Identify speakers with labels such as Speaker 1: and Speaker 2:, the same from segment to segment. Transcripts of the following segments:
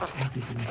Speaker 1: や
Speaker 2: って
Speaker 1: いきます。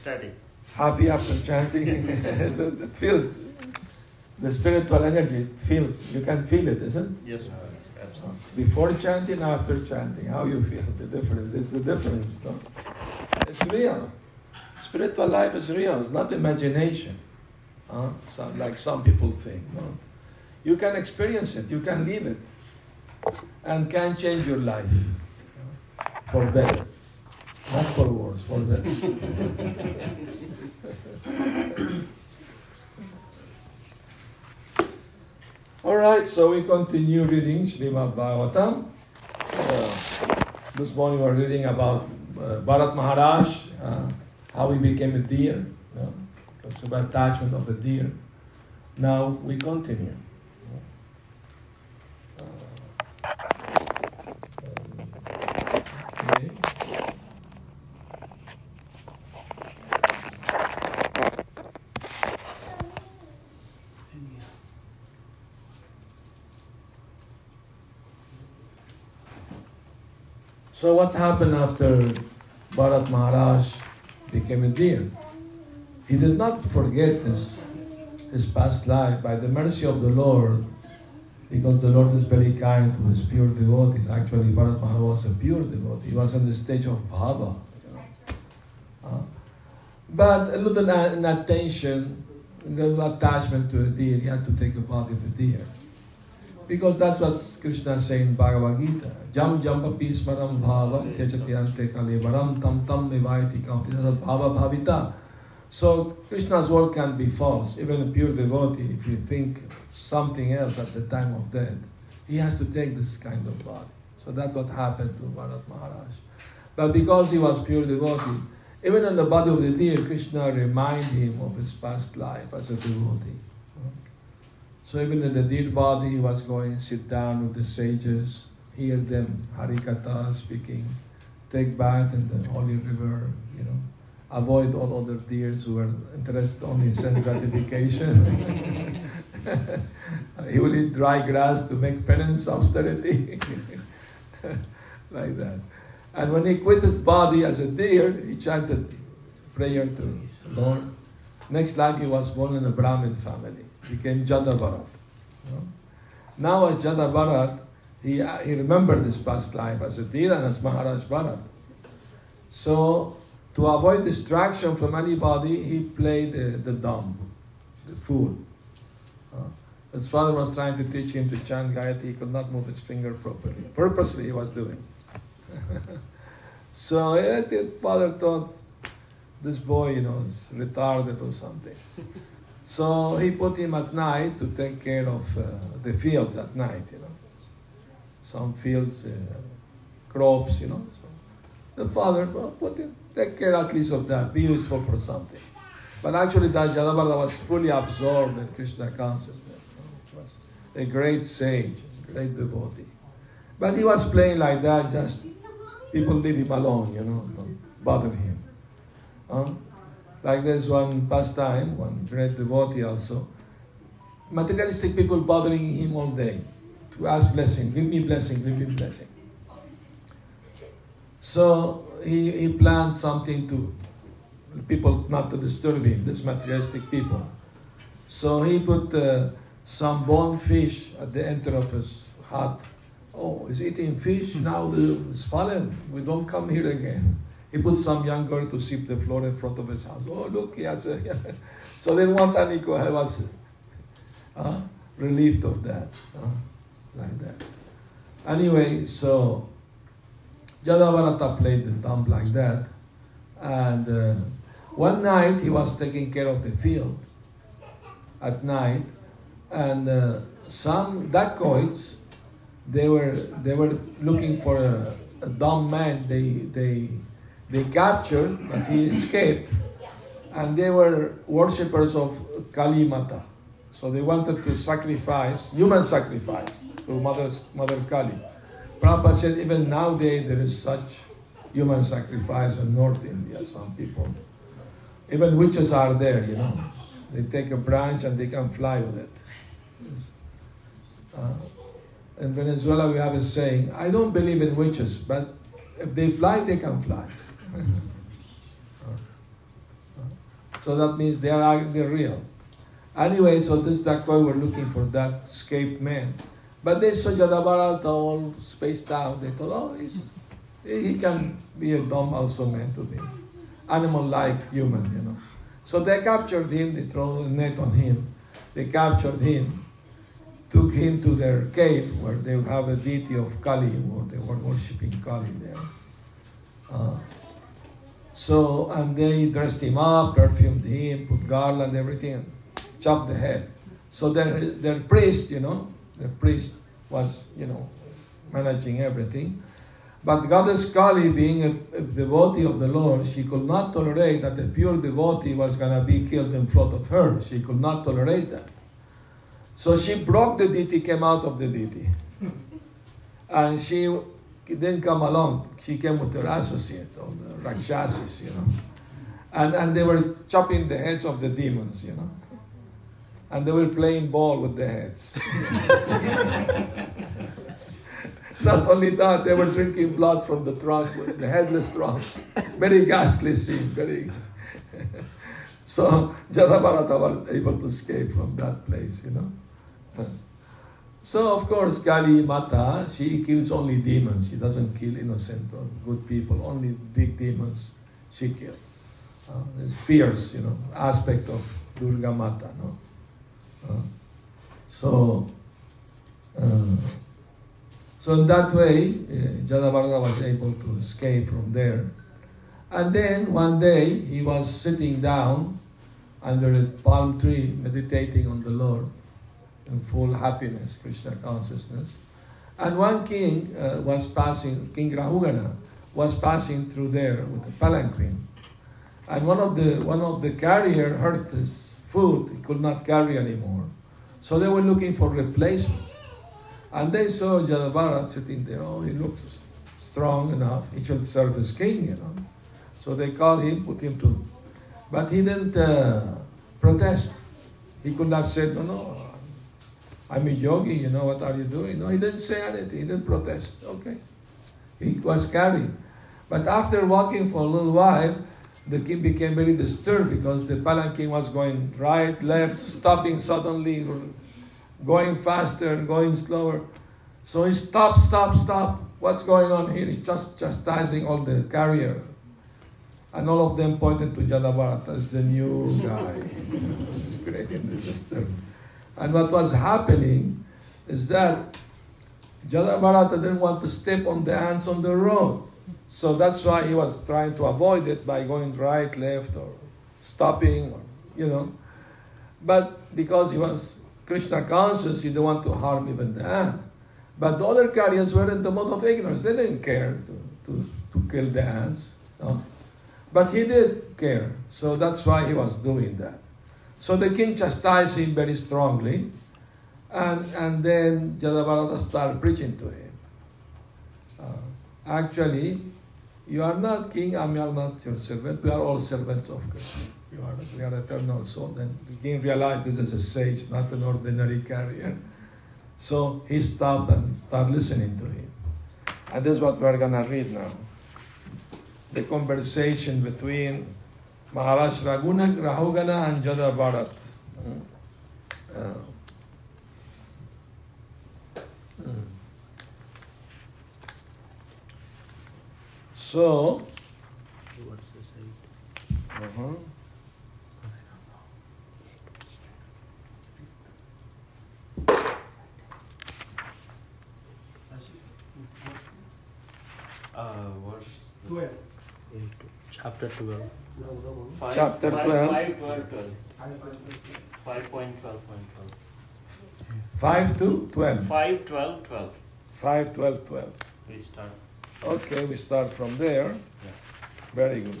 Speaker 3: Ecstatic.
Speaker 1: happy after chanting? so it feels the spiritual energy. It feels you can feel it, isn't?
Speaker 3: it? Yes. Absolutely.
Speaker 1: Before chanting, after chanting, how you feel the difference? It's the difference, no? It's real. Spiritual life is real. It's not imagination, huh? So, like some people think. No, you can experience it. You can live it, and can change your life for better, so we continue reading Srimad Bhagavatam. Uh, this morning we're reading about uh, Bharat Maharaj, uh, how he became a deer, know, the attachment of the deer. Now we continue. Uh, okay. So what happened after Bharat Maharaj became a deer? He did not forget his, his past life by the mercy of the Lord, because the Lord is very kind to his pure devotees. Actually, Bharat Maharaj was a pure devotee. He was in the stage of bhava. Uh, but a little attention, a little attachment to a deer, he had to take a body of a deer. Because that's what Krishna is saying in Bhagavad Gita. Jam jampapi smaram bhavam tyajati ante kalevaram tam tam vivaiti kaunti bhava bhavita. So Krishna's word can be false. Even a pure devotee, if you think something else at the time of death, he has to take this kind of body. So that's what happened to Bharat Maharaj. But because he was pure devotee, even in the body of the deer, Krishna reminded him of his past life as a devotee. So even in the dead body, he was going sit down with the sages, hear them Harikatha speaking, take bath in the holy river, you know, avoid all other deers who were interested only in sense gratification. he will eat dry grass to make penance, austerity, like that. And when he quit his body as a deer, he chanted prayer to Lord. Next life, he was born in a Brahmin family became Jada Bharat. you know. Now as Jada Bharat, he, he remembered his past life as a deer and as Maharaj Bharat. So to avoid distraction from anybody, he played the, the dumb, the fool. His father was trying to teach him to chant Gayatri, he could not move his finger properly. Purposely he was doing. so eh, the father thought this boy, you know, is retarded or something. So he put him at night to take care of uh, the fields at night, you know. Some fields, uh, crops, you know. So the father well, put him, take care at least of that, be useful for something. But actually, that was fully absorbed in Krishna consciousness. you know. Was a great sage, a great devotee. But he was playing like that, just people leave him alone, you know, don't bother him. Huh? Like there's one pastime, one great devotee also. Materialistic people bothering him all day to ask blessing, give me blessing, give me blessing. So he, he planned something to people not to disturb him, these materialistic people. So he put uh, some bone fish at the enter of his hut. Oh, he's eating fish, now the, it's fallen. We don't come here again. He put some young girl to sweep the floor in front of his house. Oh, look, he has a. so then one Taniko was uh, relieved of that. Uh, like that. Anyway, so Jada Bharata played the dump like that. And uh, one night he was taking care of the field at night, and uh, some dacoits they were they were looking for a, a dumb man. They they they captured, but he escaped, and they were worshippers of Kali Mata. So they wanted to sacrifice human sacrifice to Mother Mother Kali. Prabhupada said even nowadays there is such human sacrifice in North India. Some people, even witches are there. You know, they take a branch and they can fly with it. Uh, in Venezuela, we have a saying: "I don't believe in witches, but if they fly, they can fly." so that means they are they're real. Anyway, so this that why we're looking for that escaped man. But they saw Jada Bharata all spaced out. They thought, oh, he can be a dumb also man to be. Animal-like human, you know. So they captured him, they threw a net on him. They captured him, took him to their cave where they have a deity of Kali, where they were worshipping Kali there. Uh, so, and they dressed him up, perfumed him, put garland, everything, chopped the head. So their, their priest, you know, the priest was, you know, managing everything. But Goddess Kali, being a, a, devotee of the Lord, she could not tolerate that a pure devotee was going to be killed in front of her. She could not tolerate that. So she broke the deity, came out of the deity. and she didn't come along. She came with her associate, or the Rakshasis, you know. And, and they were chopping the heads of the demons, you know and they were playing ball with the heads. Not only that, they were drinking blood from the trunk, the headless trunk. Very ghastly scene, very. so Jada Bharata was able to escape from that place, you know. So of course, Kali Mata, she kills only demons. She doesn't kill innocent or good people. Only big demons she kills. Uh, this fierce, you know, aspect of Durga Mata, no. Uh, so, uh, so in that way, uh, Jada Bharata was able to escape from there. And then one day he was sitting down under a palm tree, meditating on the Lord in full happiness, Krishna consciousness. And one king uh, was passing, King Rahugana, was passing through there with a palanquin. And one of the one of the carrier hurt his foot, he could not carry anymore. So they were looking for replacement. And they saw Jadavara sitting there. Oh, he looked strong enough. He should serve as king, you know. So they called him, put him to. But he didn't uh, protest. He could have said, no, no, I'm a yogi, you know, what are you doing? No, he didn't say anything. He didn't protest. Okay. He was carried. But after walking for a little while, the king became very disturbed because the palanquin was going right, left, stopping suddenly, going faster, going slower. So he stopped, stop, stop. What's going on here? He's just chastising all the carrier. And all of them pointed to Jada Bharata as the new guy. it's creating the disturbance. And what was happening is that Jada Bharata didn't want to step on the ants on the road. So that's why he was trying to avoid it by going right, left, or stopping, or, you know. But because he was Krishna conscious, he didn't want to harm even the ant. But the other carriers were in the mode of ignorance. They didn't care to, to, to kill the ants. No? But he did care. So that's why he was doing that. So the king chastised him very strongly. And, and then Jada Bharata started preaching to him. Uh, actually, you are not king, I am not your servant. We are all servants of God. You are, we are eternal soul. Then the king realized this is a sage, not an ordinary carrier. So he stopped and started listening to him. And this is what we're going to read now. The conversation between Maharaj Raguna, Rahugana and Jada Bharat. Mm. Uh. So,
Speaker 3: What's the site?
Speaker 1: uh-huh.
Speaker 2: Uh, verse
Speaker 4: Twelve.
Speaker 3: Eight. Chapter 12. Five,
Speaker 1: Chapter 12.
Speaker 3: Five, 12, 12. 5.12.12.
Speaker 1: 5 to 12.
Speaker 3: 5, 12, 12.
Speaker 1: 5, 12, 12.
Speaker 3: We start.
Speaker 1: Okay, we start from there.
Speaker 3: Yeah.
Speaker 1: Very good.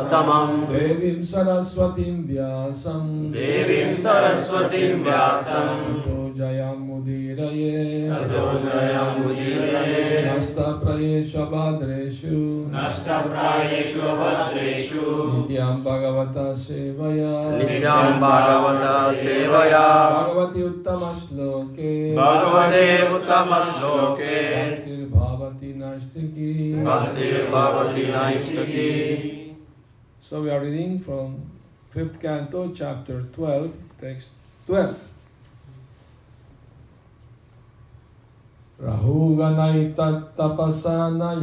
Speaker 2: पुरुषोत्तमं
Speaker 1: देवीं सरस्वतीं व्यासं।
Speaker 2: देवीं सरस्वतीं
Speaker 1: व्यासं। पूजयामुदीरये ततो
Speaker 2: जयामुदीरये नित्यां भगवता
Speaker 1: सेवया। नित्यां भगवता
Speaker 2: सेवया। भगवति उत्तमश्लोके
Speaker 1: भगवते उत्तमश्लोके भवति
Speaker 2: नष्टकी भवति भवति
Speaker 1: So we are reading from 5th canto, chapter 12, text 12. Rahuganaitatapasana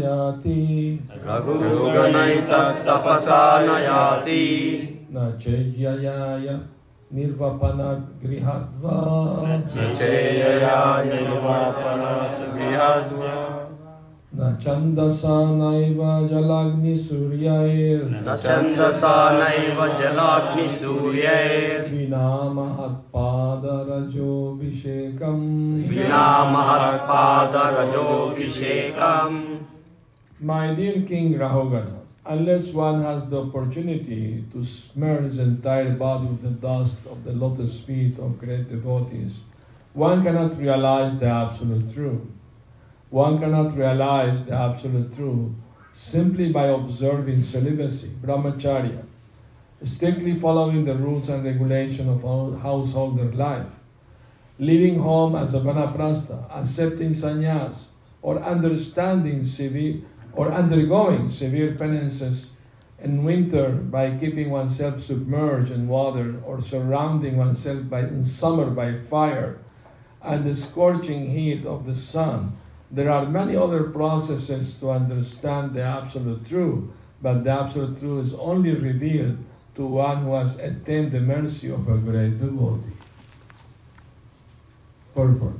Speaker 2: Raghuganaitat tapasanayati.
Speaker 1: na chejyaya nirvapana grihadva
Speaker 2: Cheyaya nirvapanat grihadva. न नैव
Speaker 1: नैव विना महत्पादरजोऽभिषेकम्
Speaker 2: विना महत्पादरजोऽभिषेकम्
Speaker 1: My dear King Rahugana, unless one has the opportunity to smear his entire body with the dust of the lotus feet of great devotees, one cannot realize the absolute truth. One cannot realize the absolute truth simply by observing celibacy, brahmacharya, strictly following the rules and regulation of hou- householder life, leaving home as a vanaprastha, accepting sannyas, or understanding severe or undergoing severe penances in winter by keeping oneself submerged in water or surrounding oneself by, in summer by fire and the scorching heat of the sun. There are many other processes to understand the absolute truth, but the absolute truth is only revealed to one who has attained the mercy of a great devotee. Purport.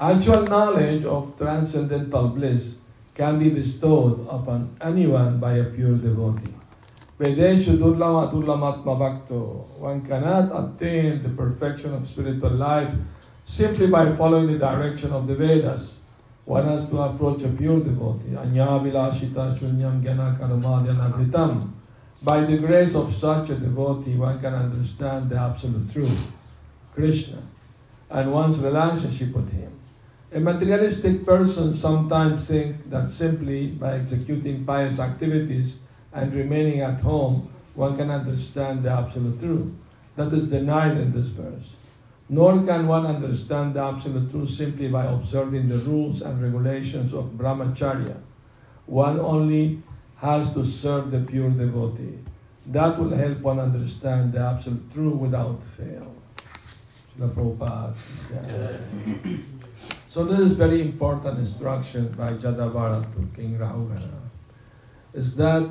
Speaker 1: Actual knowledge of transcendental bliss can be bestowed upon anyone by a pure devotee. One cannot attain the perfection of spiritual life simply by following the direction of the Vedas. One has to approach a pure devotee. Shunyam By the grace of such a devotee, one can understand the absolute truth, Krishna, and one's relationship with him. A materialistic person sometimes thinks that simply by executing pious activities and remaining at home, one can understand the absolute truth. That is denied in this verse. Nor can one understand the absolute truth simply by observing the rules and regulations of brahmacharya. One only has to serve the pure devotee. That will help one understand the absolute truth without fail. So this is very important instruction by Jada Bharata to King Rahugana. Is that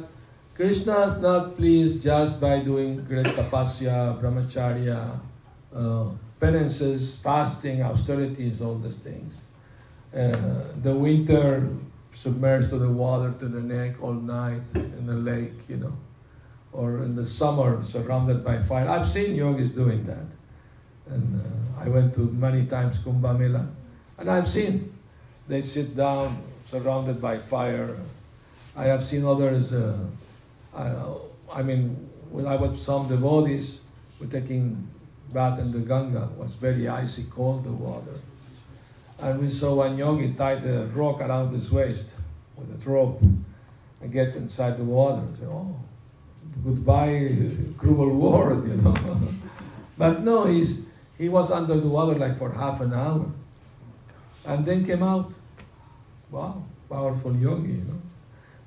Speaker 1: Krishna is not pleased just by doing great tapasya, brahmacharya, uh, penances, fasting, austerities, all these things. Uh, the winter submerged to the water to the neck all night in the lake, you know, or in the summer surrounded by fire. I've seen yogis doing that. And uh, I went to many times Kumbh Mela, and I've seen they sit down surrounded by fire. I have seen others. Uh, I, I mean, when I was some devotees were taking bath in the Ganga. Was very icy cold the water, and we saw one yogi tied a rock around his waist with a rope and get inside the water. Say, oh, goodbye, cruel world, you know. but no, he's he was under the water like for half an hour, and then came out. Wow, powerful yogi, you know.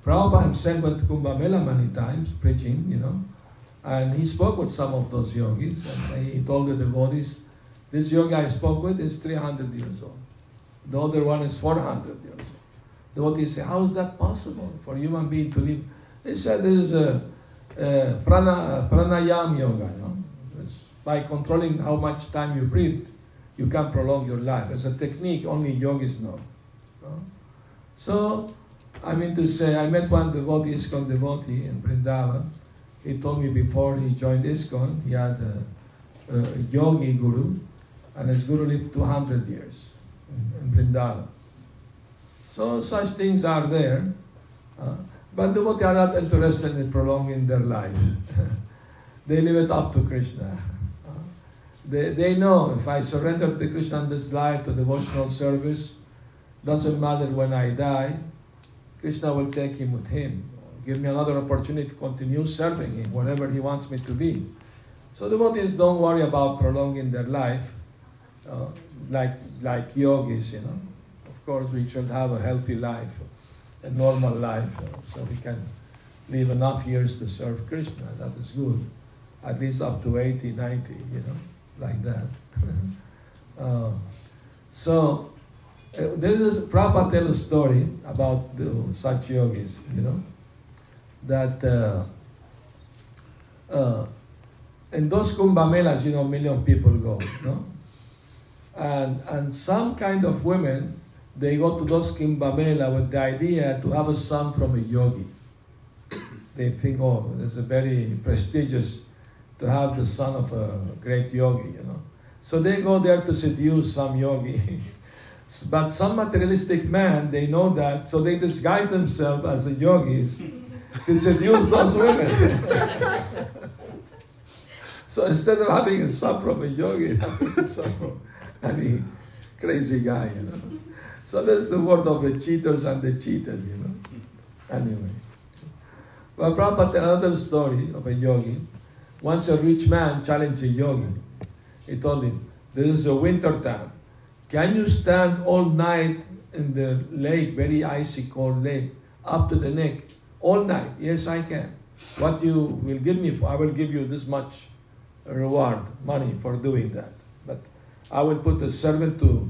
Speaker 1: Prabhupada himself went to Kumbh Mela many times preaching, you know, and he spoke with some of those yogis, and he told the devotees, this yogi I spoke with is 300 years old. The other one is 400 years old. The devotees say, how is that possible for a human being to live? He said there is a, a prana, pranayam yoga, you know. By controlling how much time you breathe, you can prolong your life. It's a technique only yogis know. you know? So, I mean to say, I met one devotee, ISKCON devotee in Vrindavan. He told me before he joined ISKCON, he had a, a yogi guru, and his guru lived 200 years in, in Vrindavan. So such things are there. Uh, but devotees are not interested in prolonging their life. they leave it up to Krishna. Uh, they, they know if I surrender to Krishna in this life to devotional service, doesn't matter when I die, Krishna will take him with him. Give me another opportunity to continue serving him wherever he wants me to be. So devotees don't worry about prolonging their life uh, like, like yogis, you know. Of course, we should have a healthy life, a normal life, so we can live enough years to serve Krishna. That is good. At least up to 80, 90, you know, like that. uh, so, uh, there is a, Prabhupada tell a story about the, such yogis, you know, that uh, uh, in those Kumbh Melas, you know, million people go, no? And, and some kind of women, they go to those Kumbh Mela with the idea to have a son from a yogi. They think, oh, it's a very prestigious to have the son of a great yogi, you know. So they go there to seduce some yogi. But some materialistic man, they know that, so they disguise themselves as the yogis to seduce those women. so instead of having a son from a yogi, having a crazy guy, you know. So that's the word of the cheaters and the cheated, you know. Anyway. Well, Prabhupada another story of a yogi. Once a rich man challenged a yogi. He told him, This is a winter time. Can you stand all night in the lake, very icy cold lake, up to the neck, all night? Yes, I can. What you will give me, for, I will give you this much reward, money for doing that. But I will put a servant to,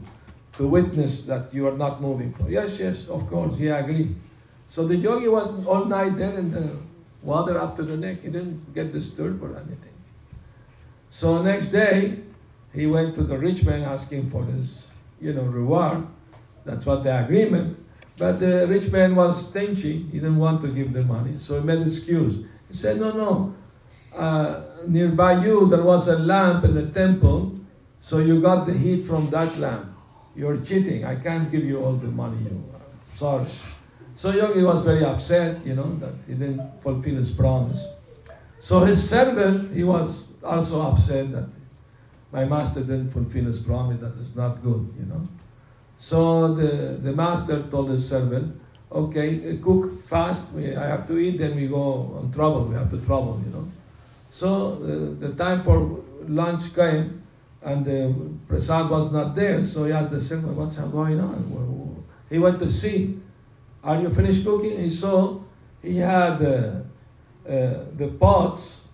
Speaker 1: to witness that you are not moving. Yes, yes, of course, he agreed. So the yogi was all night there in the water up to the neck. He didn't get disturbed or anything. So next day, he went to the rich man asking for his, you know, reward. That's what the agreement. But the rich man was stingy. He didn't want to give the money. So he made an excuse. He said, no, no. Uh, nearby you, there was a lamp in the temple. So you got the heat from that lamp. You're cheating. I can't give you all the money you Sorry. So Yogi was very upset, you know, that he didn't fulfill his promise. So his servant, he was also upset that my master didn't fulfill his promise, that is not good, you know. So the, the master told his servant, okay, cook fast, I have to eat, then we go on trouble, we have to travel, you know. So the, the time for lunch came, and the prasad was not there, so he asked the servant, what's going on? He went to see, are you finished cooking? He saw he had uh, uh, the pots,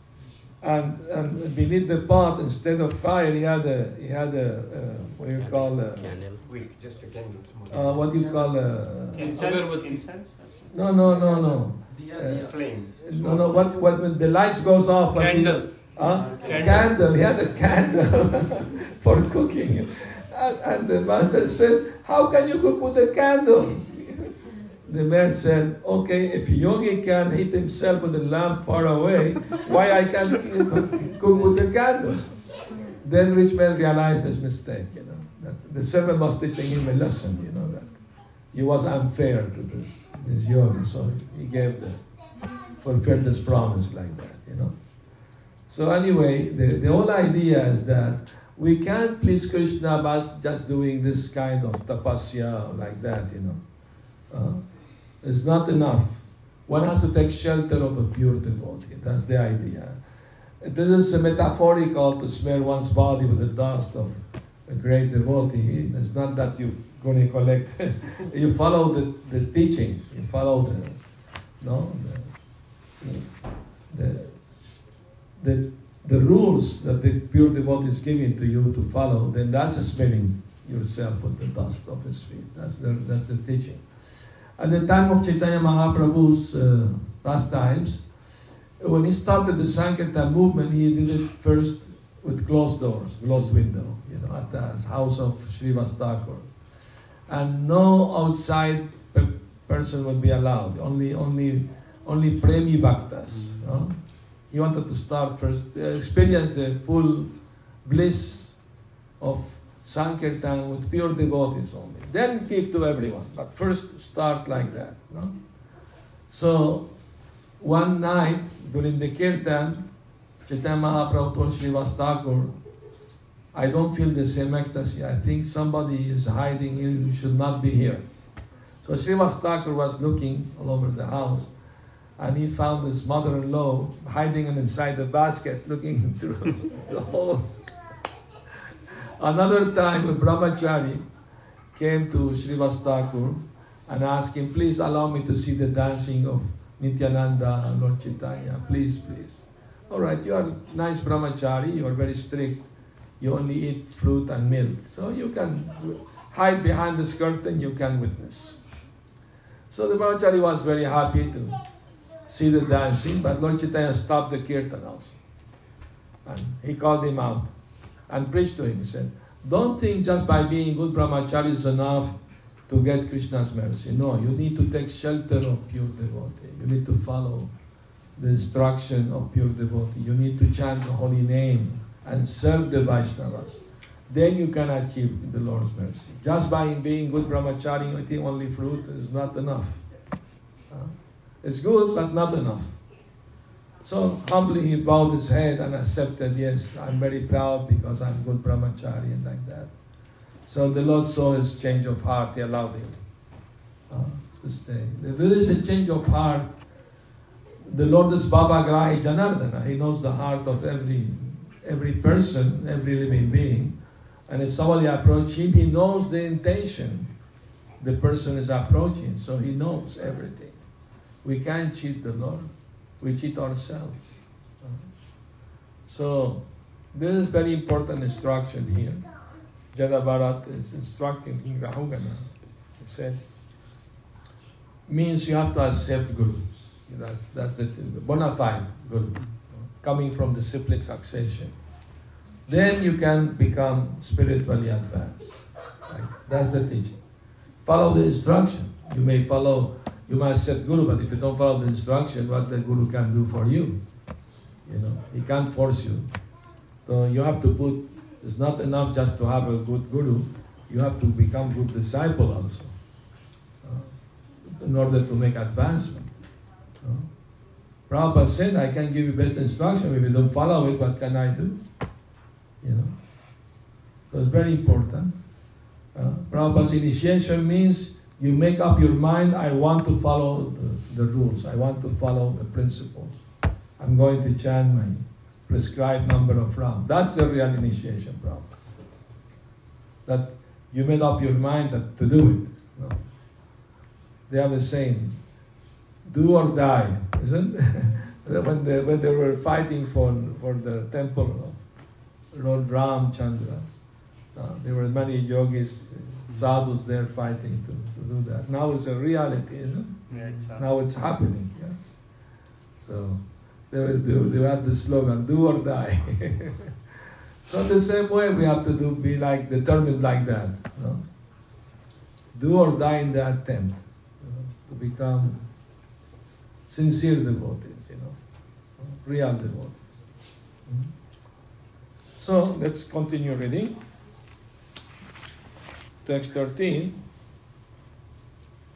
Speaker 1: and, and beneath the pot, instead of fire, he had a he had a uh, what do you call a,
Speaker 3: Candle.
Speaker 2: Wait, just a candle.
Speaker 1: uh, what do you call a,
Speaker 3: Incense.
Speaker 2: Agarbatti.
Speaker 3: Incense.
Speaker 1: no no no no
Speaker 2: Uh, flame.
Speaker 1: no no what what when the lights goes off when he-
Speaker 2: Candle.
Speaker 1: Huh?
Speaker 3: Candle.
Speaker 1: Candle. He had a candle for cooking. And, and the master said, How can you cook with a candle? The man said, Okay, if yogi can hit himself with a lamp far away, why I can't cook with a candle? Then rich man realized his mistake, you know. That the servant was teaching him a lesson, you know, that he was unfair to this this yogi. So he gave the fulfilled this promise like that, you know. So anyway, the, the whole idea is that we can't please Krishna by just doing this kind of tapasya like that, you know. Uh, it's not enough. One has to take shelter of a pure devotee. That's the idea. This is a metaphorical to smear one's body with the dust of a great devotee. It's not that you're going to collect. you follow the, the teachings. You follow the, no, the, the, the, the rules that the pure devotee is giving to you to follow. Then that's a smearing yourself with the dust of his feet. That's the, that's the teaching. At the time of Chaitanya Mahaprabhu's uh, pastimes, when he started the Sankirtan movement, he did it first with closed doors, closed window, you know, at the house of Srivas And no outside pe- person would be allowed, only, only, only premi bhaktas. You know? He wanted to start first, uh, experience the full bliss of Sankirtan with pure devotees only. Then give to everyone, but first start like that. No? So one night during the kirtan, Chaitanya Mahaprabhu told Srivas Thakur, I don't feel the same ecstasy. I think somebody is hiding here who should not be here. So Srivas Thakur was looking all over the house and he found his mother-in-law hiding inside the basket looking through the holes. Another time a brahmachari came to Srivas Thakur and asked him, please allow me to see the dancing of Nityananda and Lord Chaitanya, please, please. All right, you are nice brahmachari, you are very strict, you only eat fruit and milk, so you can hide behind this curtain, you can witness. So the brahmachari was very happy to see the dancing, but Lord Chaitanya stopped the kirtan also. And he called him out and preached to him. He said, Don't think just by being good brahmachari is enough to get Krishna's mercy. No, you need to take shelter of pure devotee. You need to follow the instruction of pure devotee. You need to chant the holy name and serve the Vaishnavas. Then you can achieve the Lord's mercy. Just by being good brahmachari, eating only fruit is not enough. It's good, but not enough. So humbly he bowed his head and accepted, yes, I'm very proud because I'm good brahmachari and like that. So the Lord saw his change of heart, he allowed him uh, to stay. If there is a change of heart, the Lord is Bhava Grahi Janardana. He knows the heart of every every person, every living being. And if somebody approaches him, he knows the intention the person is approaching. So he knows everything. We can't cheat the Lord. We cheat ourselves. So this is very important instruction here. Jada Bharat is instructing in Rahugana. He said, means you have to accept Guru. That's, that's the bona fide Guru, coming from the disciplic succession. Then you can become spiritually advanced. Like, that's the teaching. Follow the instruction. You may follow, you might accept Guru, but if you don't follow the instruction, what the Guru can do for you? You know, he can't force you. So you have to put it's not enough just to have a good guru, you have to become good disciple also uh, in order to make advancement. Uh, Prabhupada said, I can give you best instruction. If you don't follow it, what can I do? You know. So it's very important. Uh, Prabhupada's initiation means you make up your mind, I want to follow the, the rules, I want to follow the principles. I'm going to chant my prescribed number of rounds. That's the real initiation process. That you made up your mind that to do it. No. They have a saying, do or die, isn't when, they, when they were fighting for, for the temple of Lord Ramchandra, uh, there were many yogis, sadhus there fighting to, to do that. Now it's a reality, isn't it?
Speaker 3: Yeah, it's
Speaker 1: now it's happening. Yeah? So they they will have the slogan, do or die. so the same way we have to do, be like determined like that. No? Do or die in the attempt you know, to become sincere devotees, you know, real devotees. Mm-hmm. So let's continue reading. text 13.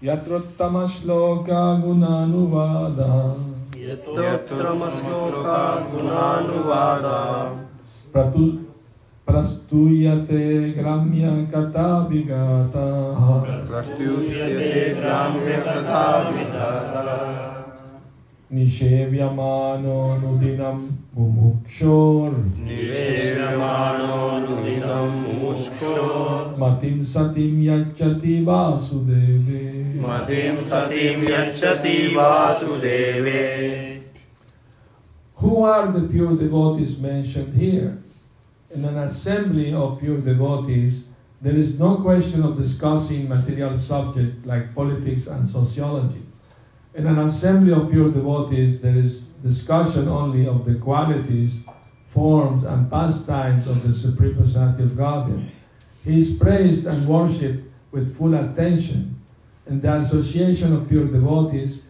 Speaker 1: Yatrottama shloka
Speaker 4: gunanuvada. Yatrottama
Speaker 1: shloka gunanuvada. Pratu प्रस्तूयते ग्राम्य कथा विगाता
Speaker 4: प्रस्तूयते ग्राम्य कथा विगाता ग्राम्यकथाविधाता
Speaker 1: निषेव्यमानोऽनुदिनं मुमुक्षोर्
Speaker 4: निवेश्यमाणोऽनुदिनं मुमुक्षो
Speaker 1: मतिं सतिं यच्छति वासुदेवे
Speaker 4: मतिं सतिं यच्छति वासुदेवे
Speaker 1: Who are the pure devotees mentioned here? In an assembly of pure devotees, there is no question of discussing material subjects like politics and sociology. In an assembly of pure devotees, there is discussion only of the qualities, forms, and pastimes of the Supreme Personality of Godhead. He is praised and worshipped with full attention. In the association of pure devotees,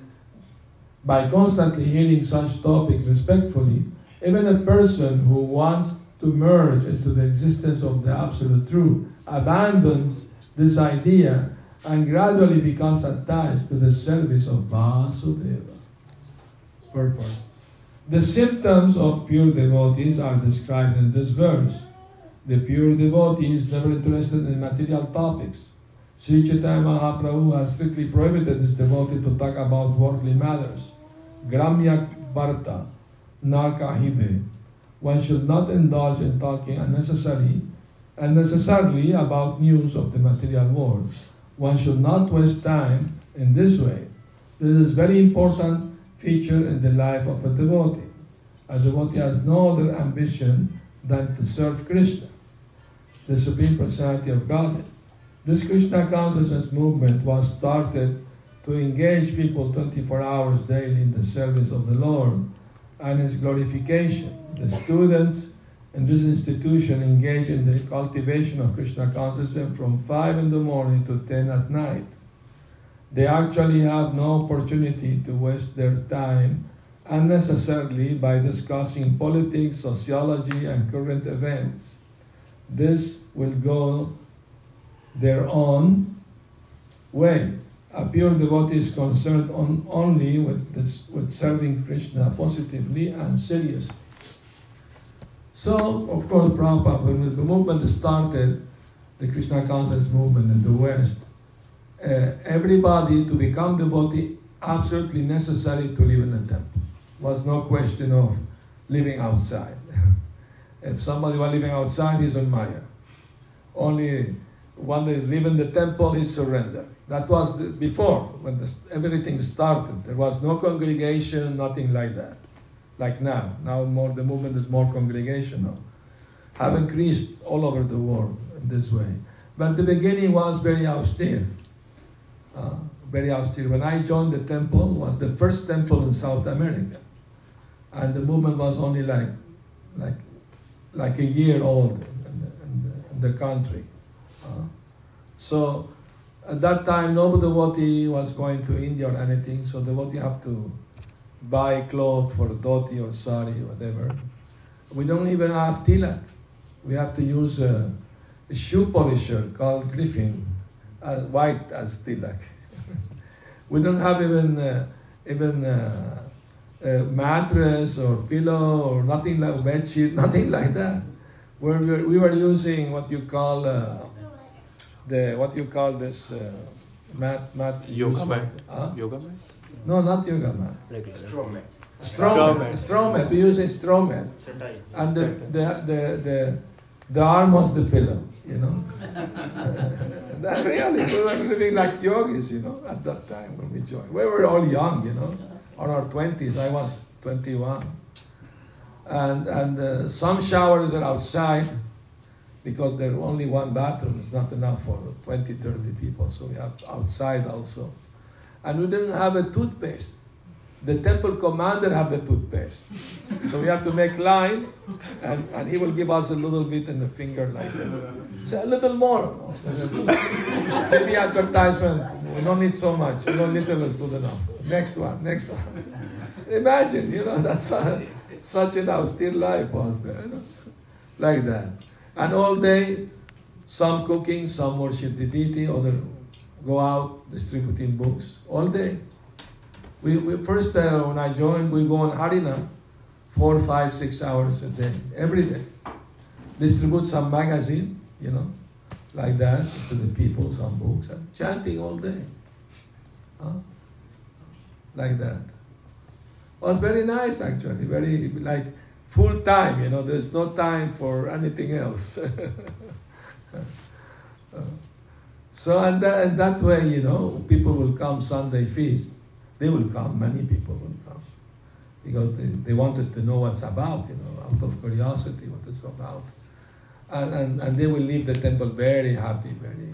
Speaker 1: by constantly hearing such topics respectfully, even a person who wants to merge into the existence of the Absolute Truth abandons this idea and gradually becomes attached to the service of Vasudeva. Purport. The symptoms of pure devotees are described in this verse. The pure devotee is never interested in material topics. Sri Chaitanya Mahaprabhu has strictly prohibited his devotee to talk about worldly matters. Gramya Varta, Nakahibe. One should not indulge in talking unnecessarily, unnecessarily about news of the material world. One should not waste time in this way. This is very important feature in the life of a devotee. A devotee has no other ambition than to serve Krishna, the Supreme Personality of Godhead. This Krishna consciousness movement was started to engage people 24 hours daily in the service of the Lord and His glorification. The students in this institution engaged in the cultivation of Krishna consciousness from 5 in the morning to 10 at night. They actually have no opportunity to waste their time unnecessarily by discussing politics, sociology, and current events. This will go their own way. A pure devotee is concerned on, only with, this, with serving Krishna positively and seriously. So, of course, Prabhupada, when the movement started, the Krishna consciousness movement in the West, uh, everybody to become devotee, absolutely necessary to live in a temple. Was no question of living outside. if somebody was living outside, he's on Maya. Only when they live in the temple, he surrender. That was the, before, when this, everything started. There was no congregation, nothing like that. Like now. Now more the movement is more congregational. Have increased all over the world in this way. But the beginning was very austere. Uh, very austere. When I joined the temple, was the first temple in South America. And the movement was only like, like, like a year old in the, in the, in the country. Uh, so at that time, no devotee was going to India or anything, so the devotee have to buy clothes for dhoti or sari, whatever. We don't even have tilak. We have to use a, a shoe polisher called Griffin, as white as tilak. we don't have even uh, even uh, a mattress or pillow or nothing like bed sheet, nothing like that. Where we were, we were using what you call uh, the what you call this uh, mat mat
Speaker 4: Yoga mat.
Speaker 1: Huh?
Speaker 4: Yoga mat?
Speaker 1: No, not yoga mat.
Speaker 3: Regular.
Speaker 2: Straw mat.
Speaker 1: Straw
Speaker 4: Straw
Speaker 1: mat.
Speaker 4: mat.
Speaker 1: Straw mat. We use a straw mat,
Speaker 3: chatai.
Speaker 1: and the the the the, the arm was the pillow. You know. that really, we were living like yogis. You know, at that time when we joined, we were all young. You know, on our twenties. I was twenty-one, and and uh, some showers are outside because there are only one bathroom is not enough for 20, 30 people. So we have outside also. And we didn't have a toothpaste. The temple commander have the toothpaste. So we have to make line and, and he will give us a little bit in the finger like this. So a little more. Maybe advertisement. We don't need so much. A little little is good enough. Next one, next one. Imagine, you know, that's such an austere life was there. You know? Like that. And all day, some cooking, some worship the deity, other go out distributing books all day. We, we first uh, when I joined, we go on Harinam, four, five, six hours a day, every day. Distribute some magazine, you know, like that to the people, some books, and chanting all day. Huh? Like that. It was very nice actually, very like full time, you know, there's no time for anything else. Uh, so, and that, and that way, you know, people will come Sunday feast. They will come, many people will come. Because they, they wanted to know what's about, you know, out of curiosity, what it's about. And, and, and they will leave the temple very happy, very.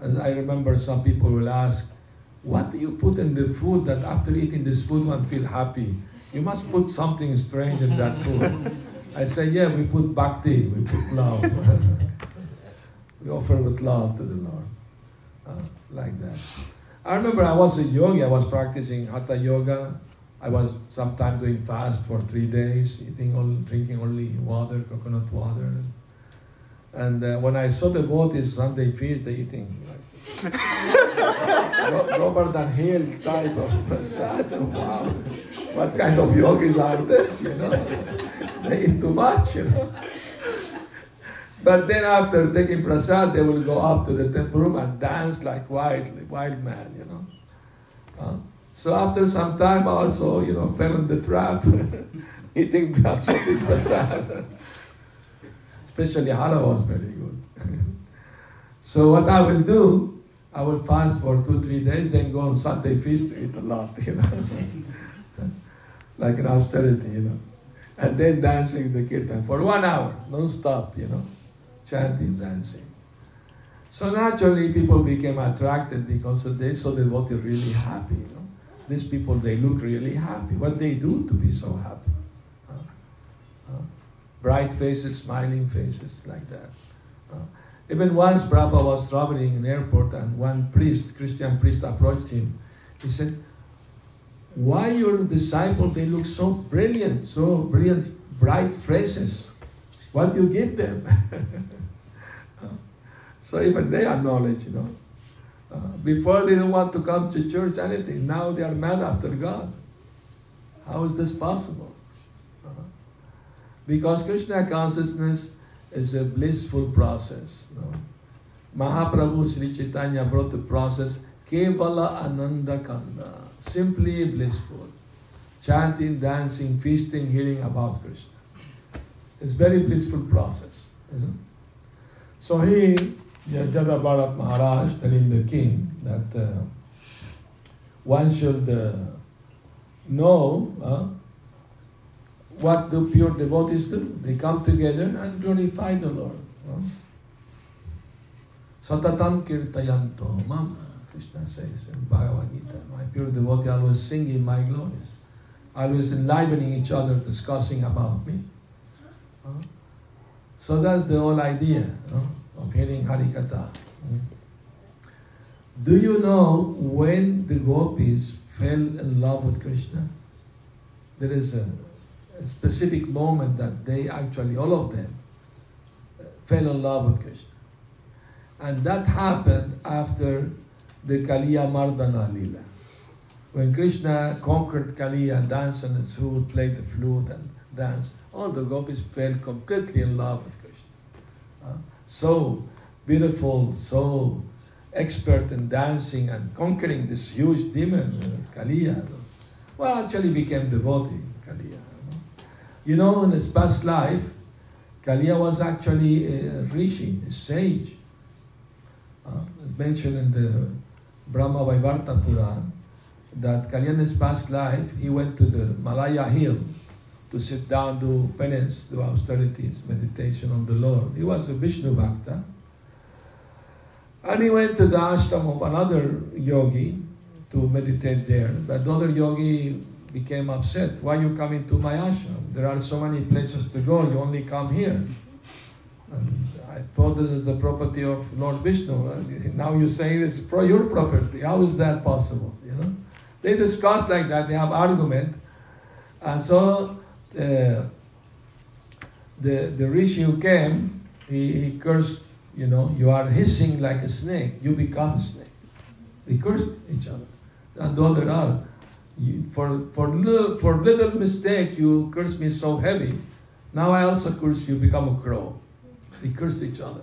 Speaker 1: And I remember some people will ask, what do you put in the food that after eating this food one feel happy? You must put something strange in that food. I say, yeah, we put bhakti, we put love. we offer with love to the Lord. Uh, like that. I remember I was a yogi, I was practicing hatha yoga. I was sometimes doing fast for three days, eating only, drinking only water, coconut water. And uh, when I saw the devotees feast, they eating like Govardhan Hill type of prasad. Wow, what kind of yogis are this? You know, they eat too much. You know. But then after taking prasad, they will go up to the temple room and dance like wild, wild man, you know. Uh, so after some time, also, you know, fell in the trap, eating prasad. Especially halwa was very good. so what I will do, I will fast for two, three days, then go on Sunday feast to eat a lot, you know. like an austerity, you know. And then dancing the kirtan for one hour, non-stop, you know chanting, dancing. So naturally, people became attracted because they saw the devotee really happy. You know? These people, they look really happy. What they do to be so happy? Bright faces, smiling faces, like that. Even once Prabhupada was traveling in airport and one priest, Christian priest, approached him. He said, why your disciple, they look so brilliant, so brilliant, bright faces. What do you give them? so even they acknowledge, you know. Uh, before they didn't want to come to church, anything. Now they are mad after God. How is this possible? Uh, because Krishna consciousness is a blissful process. You know? Mahaprabhu Sri Chaitanya brought the process Kevala Ananda Kanda, simply blissful. Chanting, dancing, feasting, hearing about Krishna. It's very blissful process, isn't it? So he, Jada Bharat Maharaj, telling the king that uh, one should uh, know uh, what the pure devotees do. They come together and glorify the Lord. Satatam kirtayanto mam, Krishna says in Bhagavad Gita. My pure devotee always singing my glories, always enlivening each other, discussing about me. So that's the whole idea hearing Harikatha. Do you know when the gopis fell in love with Krishna? There is a, a specific moment that they actually, all of them, fell in love with Krishna. And that happened after the Kaliya Mardana Lila. When Krishna conquered Kaliya, and danced on his flute, played the flute, and dance, all the gopis fell completely in love with Krishna. Uh, so beautiful, so expert in dancing and conquering this huge demon, uh, Kaliya. Well, actually became devotee, Kaliya. You know, in his past life, Kaliya was actually a rishi, a sage. Uh, it's mentioned in the Brahma Vaivarta Puran that Kaliya in his past life, he went to the Malaya hill to sit down, do penance, do austerities, meditation on the Lord. He was a Vishnu Bhakta. And he went to the ashram of another yogi to meditate there. But the other yogi became upset. Why you coming to my ashram? There are so many places to go, you only come here. And I thought this is the property of Lord Vishnu. Now you're saying it's your property. How is that possible? You know? They discuss like that, they have argument. And so the, the rishi who came, he, he cursed, you know, you are hissing like a snake, you become a snake. They cursed each other. And the other, ah, you, for, for, little, for little mistake, you curse me so heavy. Now I also curse you, become a crow. They cursed each other.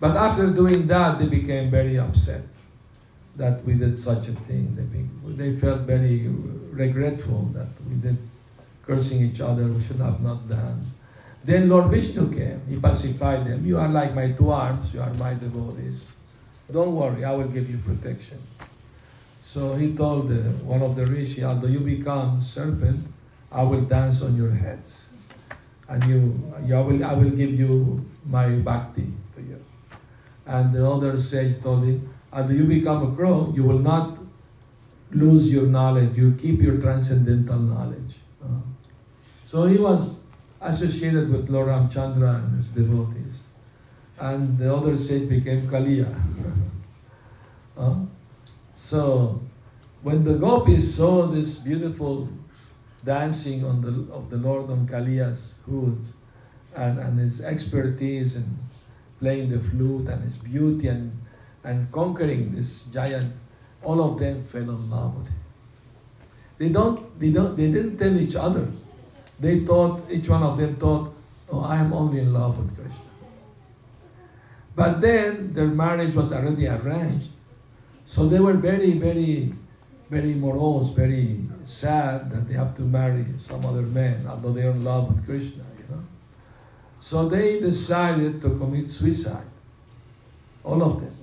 Speaker 1: But after doing that, they became very upset that we did such a thing. They, they felt very regretful that we did cursing each other, we should have not done. Then Lord Vishnu came. He pacified them. You are like my two arms, you are my devotees. Don't worry, I will give you protection. So he told uh, one of the rishi, although you become serpent, I will dance on your heads. And you, you I, will, I will give you my bhakti to you. And the other sage told him, although you become a crow, you will not lose your knowledge. You keep your transcendental knowledge. So he was associated with Lord Ramchandra and his devotees. And the other sage became Kaliya. so when the gopis saw this beautiful dancing on the, of the Lord on Kaliya's hoods and, and his expertise in playing the flute and his beauty and, and conquering this giant, all of them fell in love with him. They don't, they don't, they didn't tell each other. They thought, each one of them thought, oh, I am only in love with Krishna. But then their marriage was already arranged. So they were very, very, very morose, very sad that they have to marry some other man, although they are in love with Krishna, you know. So they decided to commit suicide. All of them.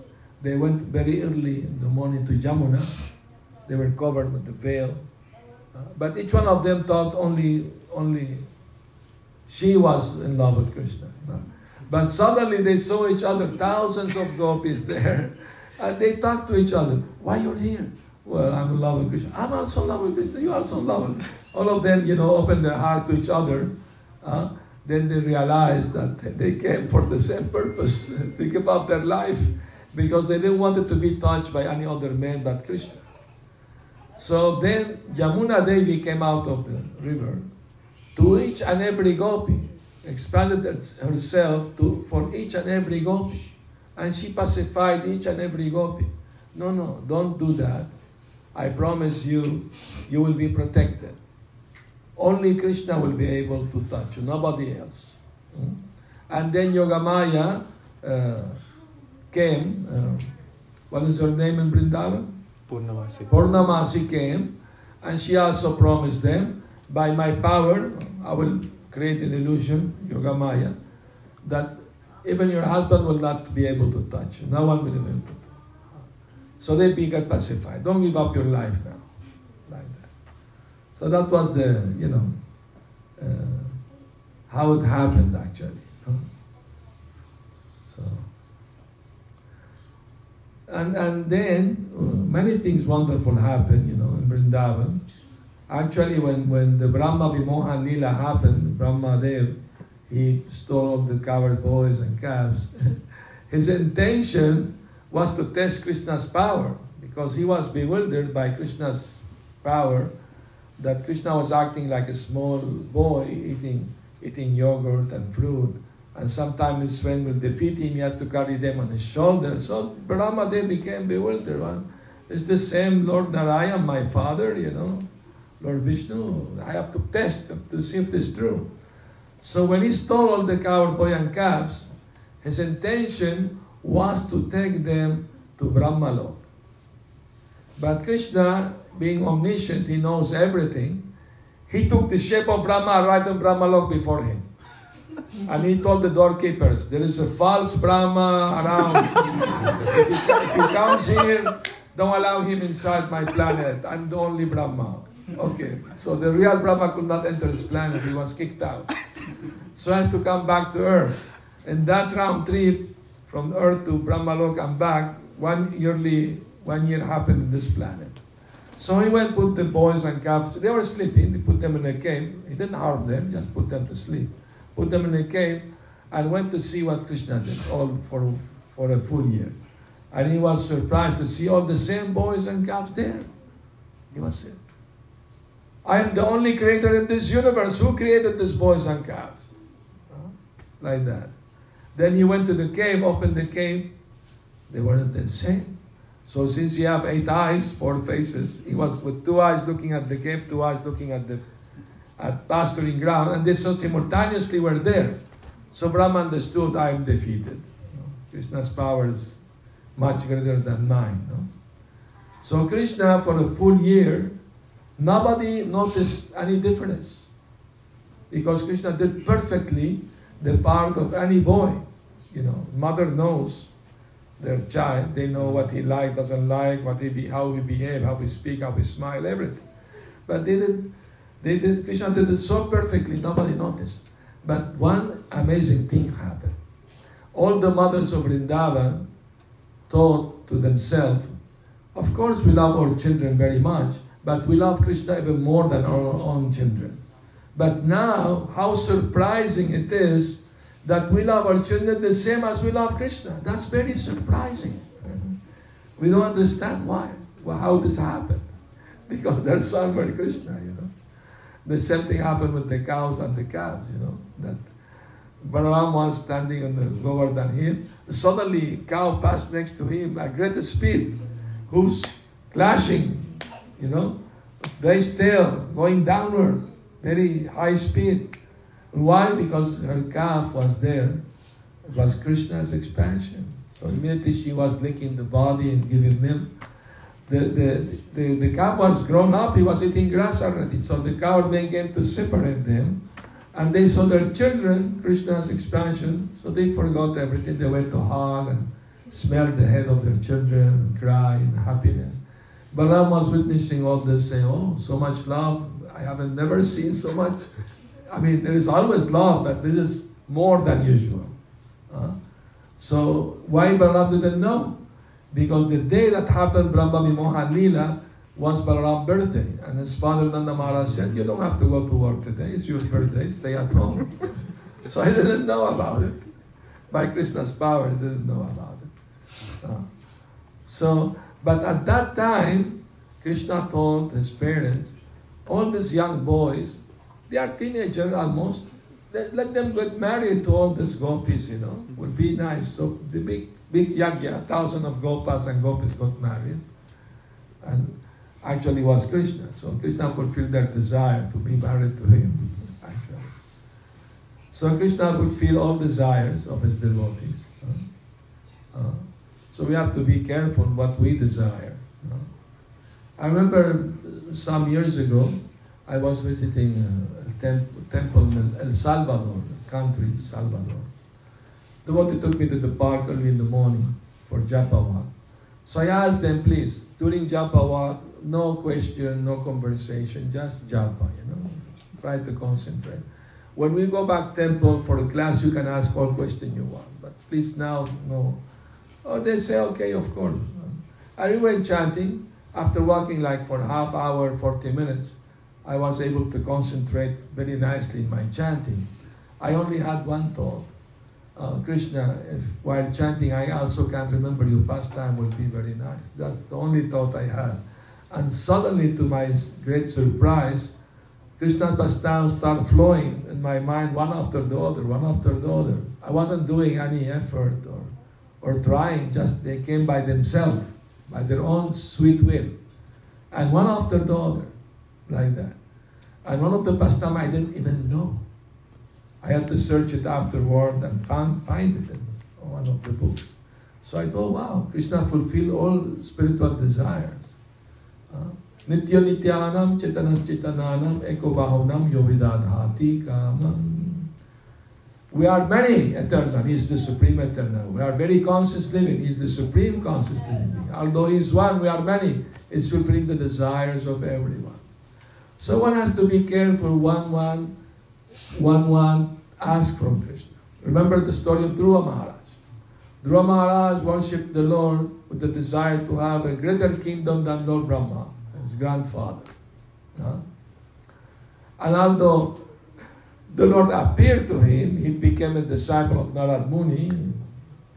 Speaker 1: They went very early in the morning to Jamuna. They were covered with the veil. Uh, but each one of them thought only, only she was in love with Krishna. But suddenly they saw each other, thousands of gopis there. And they talk to each other. Why you're here? Well, I'm in love with Krishna. I'm also in love with Krishna. You also in love with All of them, you know, open their heart to each other. Uh, then they realize that they came for the same purpose, to give up their life, because they didn't want it to be touched by any other man but Krishna. So then Jamuna Devi came out of the river to each and every gopi, expanded herself to for each and every gopi and she pacified each and every gopi. No, no, don't do that. I promise you, you will be protected. Only Krishna will be able to touch you, nobody else. Hmm? And then Yogamaya uh, came. Uh, what is her name in Vrindavan?
Speaker 4: Purnamasi.
Speaker 1: Purnamasi came, and she also promised them, by my power, I will create an illusion, Yogamaya, that even your husband will not be able to touch you. No one will be able to. So they get pacified. Don't give up your life now, like that. So that was the, you know, uh, how it happened actually. So, and and then uh, many things wonderful happened, you know, in Vrindavan. Actually, when when the Brahma Vimohan Lila happened, Brahma Dev he stole the cowherd boys and calves. His intention was to test Krishna's power because he was bewildered by Krishna's power that Krishna was acting like a small boy eating, eating yogurt and fruit. And sometimes his friend will defeat him, he had to carry them on his shoulder. So Brahma Dev became bewildered. Well, it's the same Lord Narayana, my father, you know, Lord Vishnu. I have to test to see if this is true. So when he stole all the cowherd boy and calves, his intention was to take them to Brahmalok. But Krishna, being omniscient, he knows everything. He took the shape of Brahma right in Brahmalok before him. And he told the doorkeepers, there is a false Brahma around. if, he, if he comes here, don't allow him inside my planet. I'm the only Brahma. Okay, so the real Brahma could not enter his planet. He was kicked out so as to come back to earth. And that round trip from earth to Brahmalok and back, one yearly, one year happened in this planet. So he went put the boys and calves, they were sleeping, he put them in a cave. He didn't harm them, just put them to sleep. Put them in a cave and went to see what Krishna did, all for, for a full year. And he was surprised to see all the same boys and calves there. He was I am the only creator in this universe. Who created these boys and calves? like that. Then he went to the cave, opened the cave. They weren't the same. So since he have eight eyes, four faces, he was with two eyes looking at the cave, two eyes looking at the at pasturing ground, and they so simultaneously were there. So Brahma understood, I am defeated. Krishna's power is much greater than mine. No? So Krishna, for a full year, nobody noticed any difference. Because Krishna did perfectly the part of any boy. You know, mother knows their child. They know what he like, doesn't like, what he be, how he behave, how he speak, how he smile, everything. But they did, they did. Krishna did it so perfectly, nobody noticed. But one amazing thing happened. All the mothers of Vrindavan thought to themselves, of course we love our children very much, but we love Krishna even more than our own children. But now, how surprising it is that we love our children the same as we love Krishna. That's very surprising. We don't understand why, well, how this happened. Because their son were Krishna, you know. The same thing happened with the cows and the calves, you know. That Balaram was standing on the lower than hill. Suddenly, cow passed next to him at great speed, who's clashing, you know, raised tail, going downward, very high speed. Why? Because her calf was there. It was Krishna's expansion. So immediately she was licking the body and giving milk. The, the, the, the calf was grown up, he was eating grass already. So the cow then came to separate them. And they saw their children, Krishna's expansion, so they forgot everything. They went to hug and smell the head of their children and cry in happiness. Balaram was witnessing all this, saying, Oh, so much love. I haven't never seen so much. I mean, there is always love, but this is more than usual. Uh, so, why Balaram didn't know? Because the day that happened, Brahma Vimohan Lila, was Balaram's birthday. And his father Nanda Maharaj said, You don't have to go to work today, it's your birthday, stay at home. so I didn't know about it. By Krishna's power, I didn't know about it. Uh, so, but at that time, Krishna told his parents, all these young boys, they are teenagers almost, let, them get married to all these gopis, you know, would be nice. So the big, big yagya, thousand of gopas and gopis got married. And actually was Krishna. So Krishna fulfilled their desire to be married to him, actually. So Krishna fulfilled all desires of his devotees. Uh, uh, so we have to be careful what we desire. Uh. I remember some years ago, I was visiting a temp- temple in El Salvador, country, Salvador. The devotee took me to the park early in the morning for japa walk. So I asked them, please, during japa walk, no question, no conversation, just japa, you know. Try to concentrate. When we go back temple for a class, you can ask all question you want. But please now, no. Oh, they say, okay, of course. I went chanting. After walking like for half hour, 40 minutes, I was able to concentrate very nicely in my chanting. I only had one thought. Uh, Krishna, if while chanting I also can remember your pastime would be very nice. That's the only thought I had. And suddenly, to my great surprise, Krishna's pastime started flowing in my mind one after the other, one after the other. I wasn't doing any effort or, trying, just they came by themselves, by their own sweet will. And one after the other, like that. And one of the pastime I didn't even know. I had to search it afterward and found, find it in one of the books. So I thought, wow, Krishna fulfilled all spiritual desires. Uh, nitya nityanam chetanas chetananam ekobahonam yovidadhati kamam. We are many eternal. He is the supreme eternal. We are very conscious living. He is the supreme conscious living. Although He is one, we are many. It's fulfilling the desires of everyone. So one has to be careful. One, one, one, one. Ask from Krishna. Remember the story of Dhruva Maharaj. Dhruva Maharaj worshipped the Lord with the desire to have a greater kingdom than Lord Brahma his grandfather. Uh, and although the Lord appeared to him, he became a disciple of Narad Muni,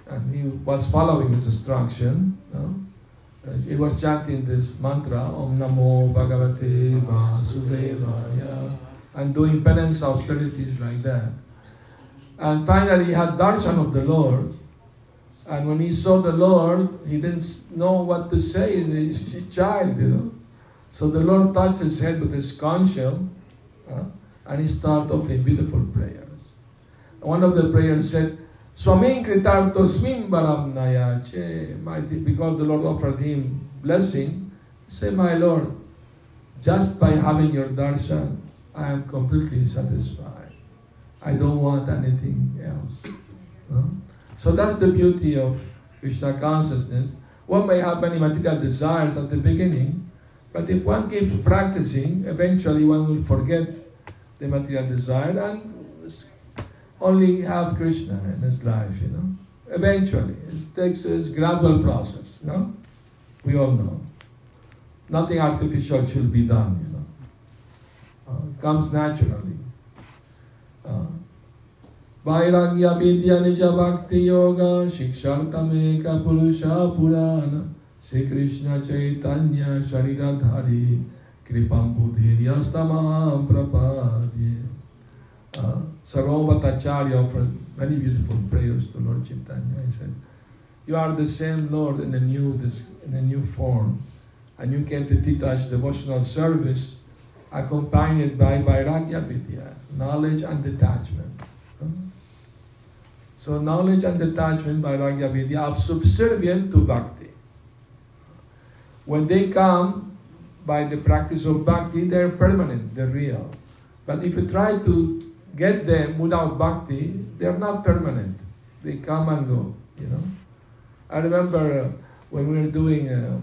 Speaker 1: and he was following his instruction. Uh, he was chanting this mantra, Om Namo Bhagavate Vasudevaya, and doing penance austerities like that. And finally, he had darshan of the Lord, And when he saw the Lord, he didn't know what to say. He's a child, you know. So the Lord touched his head with his conch shell, uh, and he started offering beautiful prayers. One of the prayers said, Swamin kritartosmin baram naya che. Mighty, because the Lord offered him blessing, say, My Lord, just by having your darshan, I am completely satisfied. I don't want anything else. So that's the beauty of Krishna consciousness. One may have many material desires at the beginning, but if one keeps practicing, eventually one will forget the material desire and only have Krishna in his life, you know. Eventually. It takes a gradual process, you know. We all know. Nothing artificial should be done, you know. Uh, it comes naturally. Uh, Nija Bhakti Yoga Shikshartameka Purusha Purana Sri Krishna Chaitanya Shariradhari Prapadye uh, Sarvabhatacharya offered many beautiful prayers to Lord Chaitanya. He said, You are the same Lord in a new, this, in a new form. And you came to teach us devotional service accompanied by Vairagya Vidya, knowledge and detachment. Hmm? So knowledge and detachment, Vairagya Vidya, are subservient to bhakti. When they come by the practice of bhakti, they're permanent, they're real. But if you try to get them without bhakti, they're not permanent. They come and go, you know. I remember uh, when we were doing uh,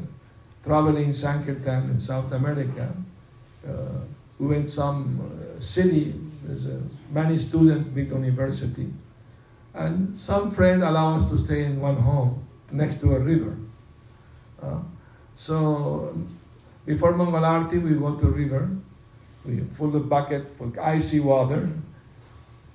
Speaker 1: traveling Sankirtan in South America, uh, we went some uh, city, there's a many students, big university, and some friend allowed us to stay in one home next to a river. Uh, so before Mangalarti, we go to river, we fill the bucket full icy water.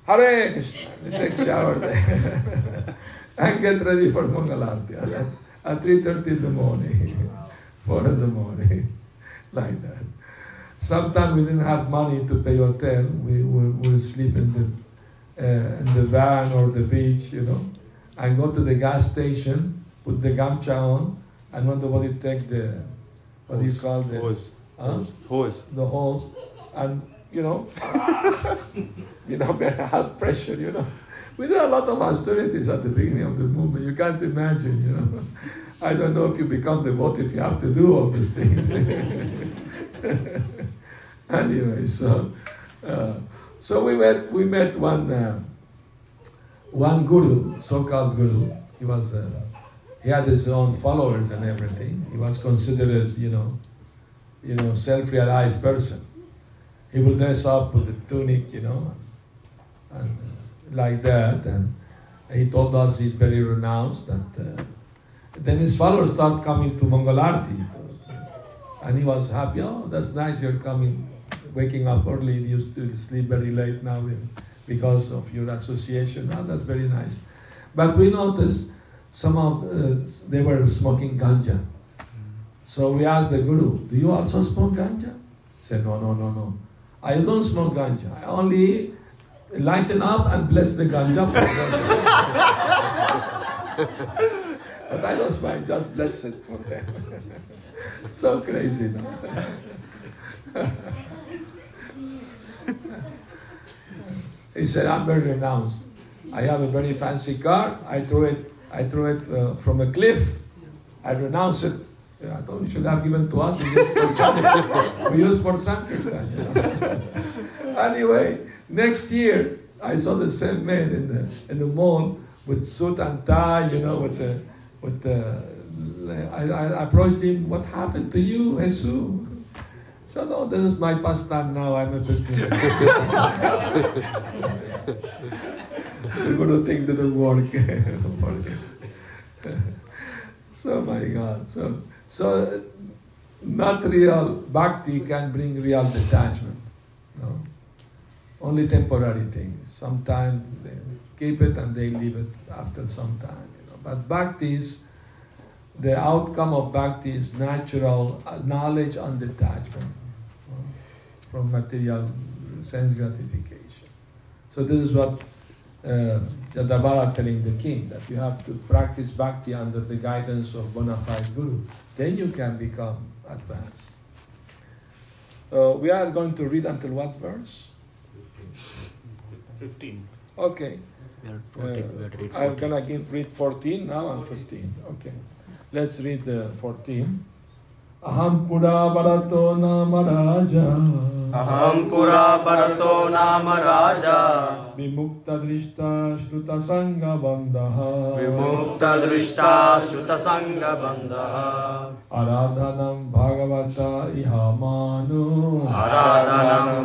Speaker 1: Hare Krishna, we take shower there and get ready for Mangalarti at, at 3.30 in the morning, 4 in the morning, like that. Sometimes we didn't have money to pay hotel. We would we would sleep in the uh, in the van or the beach, you know, and go to the gas station, put the gamcha on, and when the body take the what do you call the
Speaker 4: Hose.
Speaker 1: huh?
Speaker 4: Hose.
Speaker 1: The hose, and you know, you know, very hard pressure, you know. We did a lot of austerities at the beginning of the movement. You can't imagine, you know. I don't know if you become devotee if you have to do all these things. anyway, so uh, so we met we met one uh, one guru, so-called guru. He was uh, he had his own followers and everything. He was considered, you know, you know, self-realized person. He will dress up with a tunic, you know, and uh, like that. And he told us he's very renounced. That uh, then his followers start coming to Mangalarti, and he was happy. Oh, that's nice. You're coming, waking up early. You used to sleep very late now because of your association. Oh, that's very nice. But we noticed some of uh, they were smoking ganja. So we asked the guru, "Do you also smoke ganja?" He said, "No, no, no, no. I don't smoke ganja. I only lighten up and bless the ganja." but I don't smoke. Just bless it for them. so crazy, no? he said, "I'm very renounced. I have a very fancy car. I threw it. I threw it uh, from a cliff. I renounce it. I thought you should have given to us. We use for Sankirtan, you know. anyway, next year I saw the same man in the in the mall with suit and tie, you know, with the with the. I, I approached him. What happened to you, Jesus? So no, this is my pastime now. I'm a businessman. the guru thing didn't work. so my God, so so not real bhakti can bring real detachment. No, only temporary things. Sometimes they keep it and they leave it after some time. You know, but bhakti is the outcome of bhakti is natural uh, knowledge and detachment from material sense gratification. So this is what uh, Jada Bharata telling the king that you have to practice bhakti under the guidance of bona fide guru. Then you can become advanced. Uh, we are going to read until what verse?
Speaker 3: 15.
Speaker 1: Okay.
Speaker 5: We are
Speaker 1: Uh,
Speaker 5: 14. we are read
Speaker 1: I'm gonna read 14 now and 15. Okay. Let's read the 14. अहम पुरा बरतो नाम राजा।
Speaker 4: अहम पुरा बरतो नाम राजा।
Speaker 1: विमुक्त दृष्टा श्रुत संग बंध
Speaker 4: विमुक्त दृष्टा
Speaker 1: श्रुत संग बंध आराधनम भगवता इहा मानो।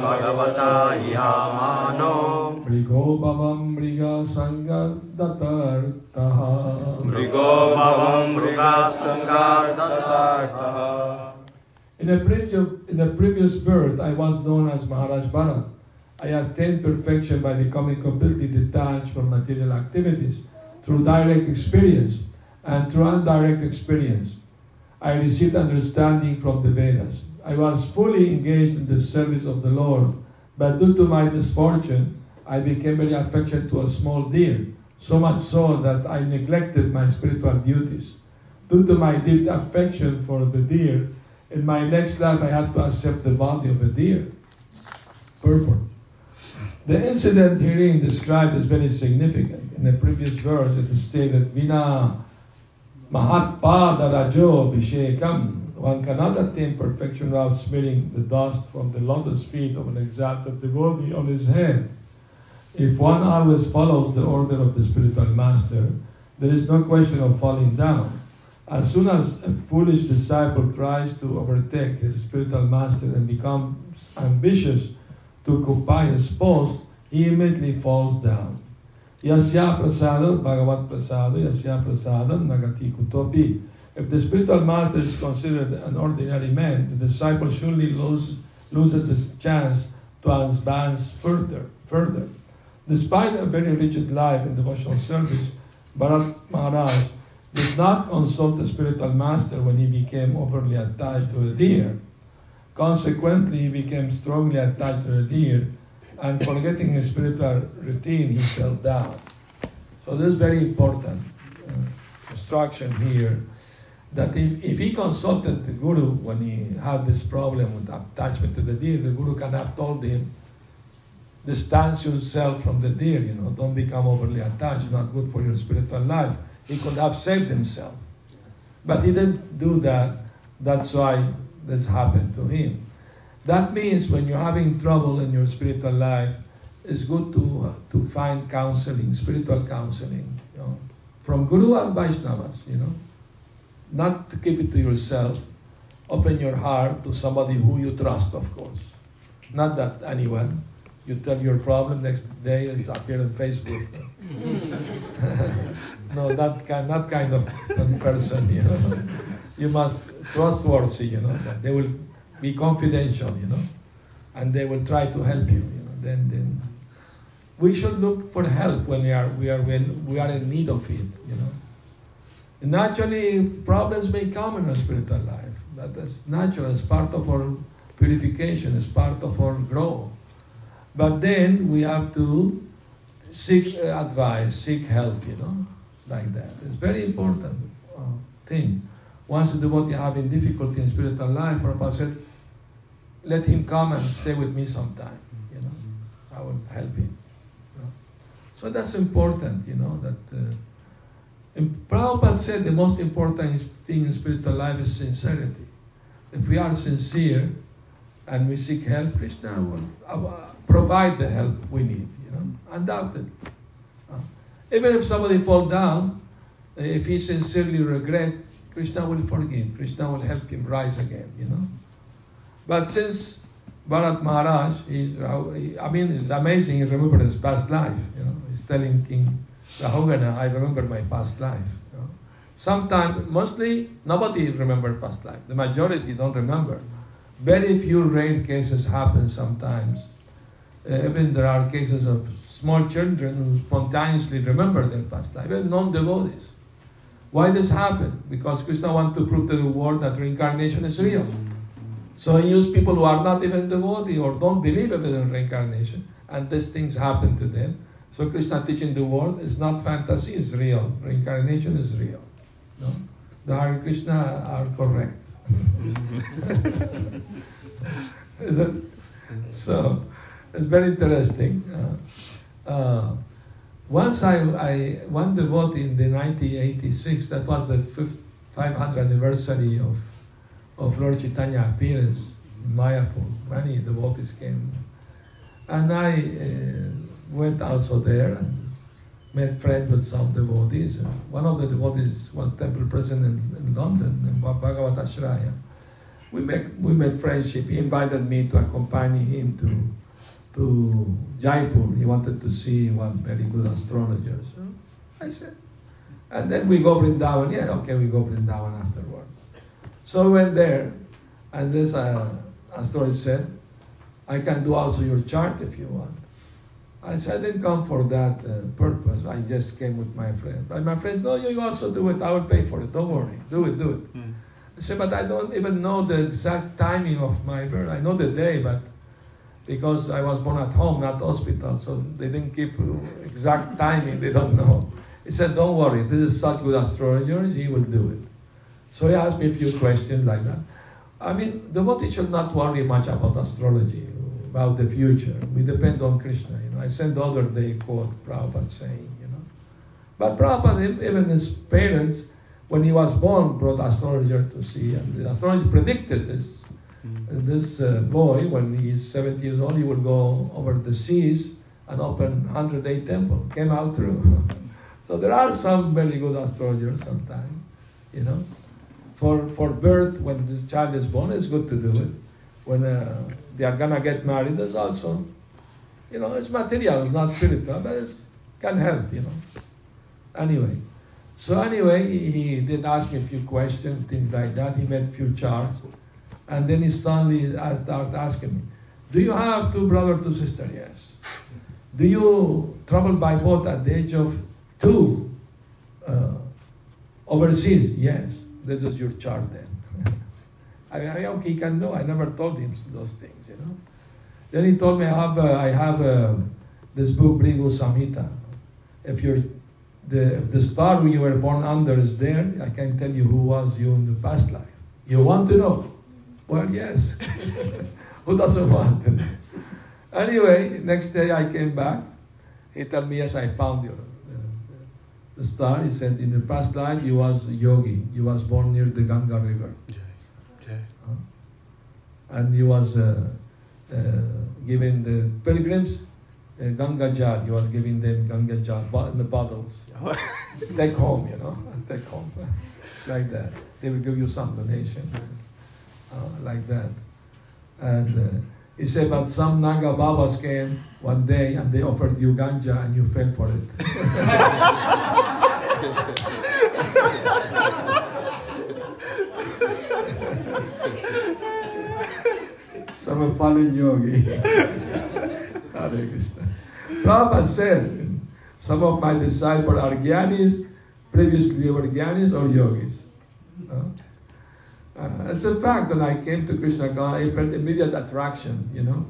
Speaker 4: भगवता इहा मानो।
Speaker 1: मृगो भव मृग संग
Speaker 4: दतर्तः मृगो भवम
Speaker 1: मृग संग previous in the previous birth, I was known as Maharaj Bharat. I attained perfection by becoming completely detached from material activities through direct experience and through indirect experience. I received understanding from the Vedas. I was fully engaged in the service of the Lord, but due to my misfortune, I became very affectionate to a small deer, so much so that I neglected my spiritual duties. Due to my deep affection for the deer, in my next life I had to accept the body of a deer. Purport. The incident herein described is very significant. In the previous verse it is stated, Vina Mahatpada Rajo Vishekam. One cannot attain perfection without smearing the dust from the lotus feet of an exalted devotee on his head. If one always follows the order of the spiritual master, there is no question of falling down. As soon as a foolish disciple tries to overtake his spiritual master and becomes ambitious to occupy his post, he immediately falls down. Yasya Bhagavat yasya nagati kutopi. If the spiritual master is considered an ordinary man, the disciple surely lose, loses his chance to advance further. Further, despite a very rigid life in devotional service, Bharat Maharaj did not consult the spiritual master when he became overly attached to the deer. Consequently, he became strongly attached to the deer, and forgetting his spiritual routine, he fell down. So this is very important uh, instruction here that if, if he consulted the guru when he had this problem with attachment to the deer, the guru can have told him, distance yourself from the deer, you know, don't become overly attached, not good for your spiritual life. He could have saved himself. But he didn't do that. That's why this happened to him. That means when you're having trouble in your spiritual life, it's good to, to find counseling, spiritual counseling, you know, from Guru and Vaishnavas, you know. Not to keep it to yourself. Open your heart to somebody who you trust, of course. Not that anyone. You tell your problem next day, it's appear on Facebook. Hmm. no, that kind, that kind of person, you know. You must trustworthy, you know. They will be confidential, you know, and they will try to help you, you know. Then, then we should look for help when we are we are when we are in need of it, you know. Naturally, problems may come in our spiritual life. That is natural. It's part of our purification. It's part of our growth. But then we have to seek uh, advice, seek help, you know, like that. It's very important uh, thing. Once a devotee having difficulty in spiritual life, Prabhupada said, let him come and stay with me sometime, you know. I will help him. So that's important, you know, that uh, and Prabhupada said the most important thing in spiritual life is sincerity. If we are sincere and we seek help, Krishna will uh, provide the help we need, Uh, even if somebody fall down, if he sincerely regret, Krishna will forgive. Krishna will help him rise again, you know. But since Bharat Maharaj, he's, I mean, it's amazing, he remembered his past life, you know. He's telling King Rahugana, I remember my past life. You know. Sometimes, mostly, nobody remember past life. The majority don't remember. Very few rare cases happen sometimes. Uh, even there are cases of small children who spontaneously remember their past life, even non-devotees. Why this happen? Because Krishna wants to prove to the world that reincarnation is real. So he used people who are not even devotee or don't believe even in reincarnation, and these things happen to them. So Krishna teaching the world is not fantasy, it's real. Reincarnation is real. No? The Hare Krishna are correct. is it? So it's very interesting. Uh, uh, once I, I one devotee in the 1986, that was the 500th anniversary of, of Lord Chaitanya appearance in Mayapur. Many devotees came. And I uh, went also there and made friends with some devotees. And one of the devotees was temple president in, in London, in Bhagavad Ashraya. We, make, we made friendship. He invited me to accompany him to to Jaipur. He wanted to see one very good astrologer. So I said, and then we go Vrindavan. Yeah, okay, we go Vrindavan afterward. So we went there, and this uh, astrologer said, I can do also your chart if you want. I said, I didn't come for that uh, purpose. I just came with my friend. But my friends, no, you also do it. I will pay for it. Don't worry. Do it, do it.
Speaker 3: Mm.
Speaker 1: I said, but I don't even know the exact timing of my birth. I know the day, but because I was born at home, not hospital, so they didn't keep exact timing, they don't know. He said, don't worry, this is such good astrologer, he will do it. So he asked me a few questions like that. I mean, the devotee should not worry much about astrology, about the future. We depend on Krishna, you know. I sent the other day quote Prabhupada saying, you know. But Prabhupada, even his parents, when he was born, brought astrologer to see, and the astrologer predicted this. This uh, boy, when he's 70 years old, he will go over the seas and open 108 temple. Came out through. so there are some very good astrologers sometimes, you know. For, for birth, when the child is born, it's good to do it. When uh, they are gonna get married, there's also, you know, it's material, it's not spiritual, but it can help, you know. Anyway, so anyway, he, he did ask me a few questions, things like that. He made a few charts. And then he suddenly started asking me, Do you have two brothers, two sisters? Yes. Do you travel by boat at the age of two uh, overseas? Yes. This is your chart then. I mean, how he can know? I never told him those things, you know. Then he told me I have, uh, I have uh, this book, Bhrigu Samhita. If you're the, the star you were born under is there, I can tell you who was you in the past life. You want to know? Well, yes. Who doesn't want it? Anyway, next day I came back. He told me, yes, I found you. The star, he said, in the past life you was yogi. You was born near the Ganga River.
Speaker 4: Okay.
Speaker 1: And he was uh, uh, giving the pilgrims uh, Ganga Jal. He was giving them Ganga Jal in the bottles. take home, you know, take home. like that. They will give you some donation uh, like that. And uh, he said, but some Naga Babas came one day and they offered you ganja and you fell for it. some are fallen yogi. Hare Krishna. Prabhupada said, some of my disciples are gyanis, previously they were gyanis or yogis. Uh, uh, it's a fact that I came to Krishna God, I felt immediate attraction, you know,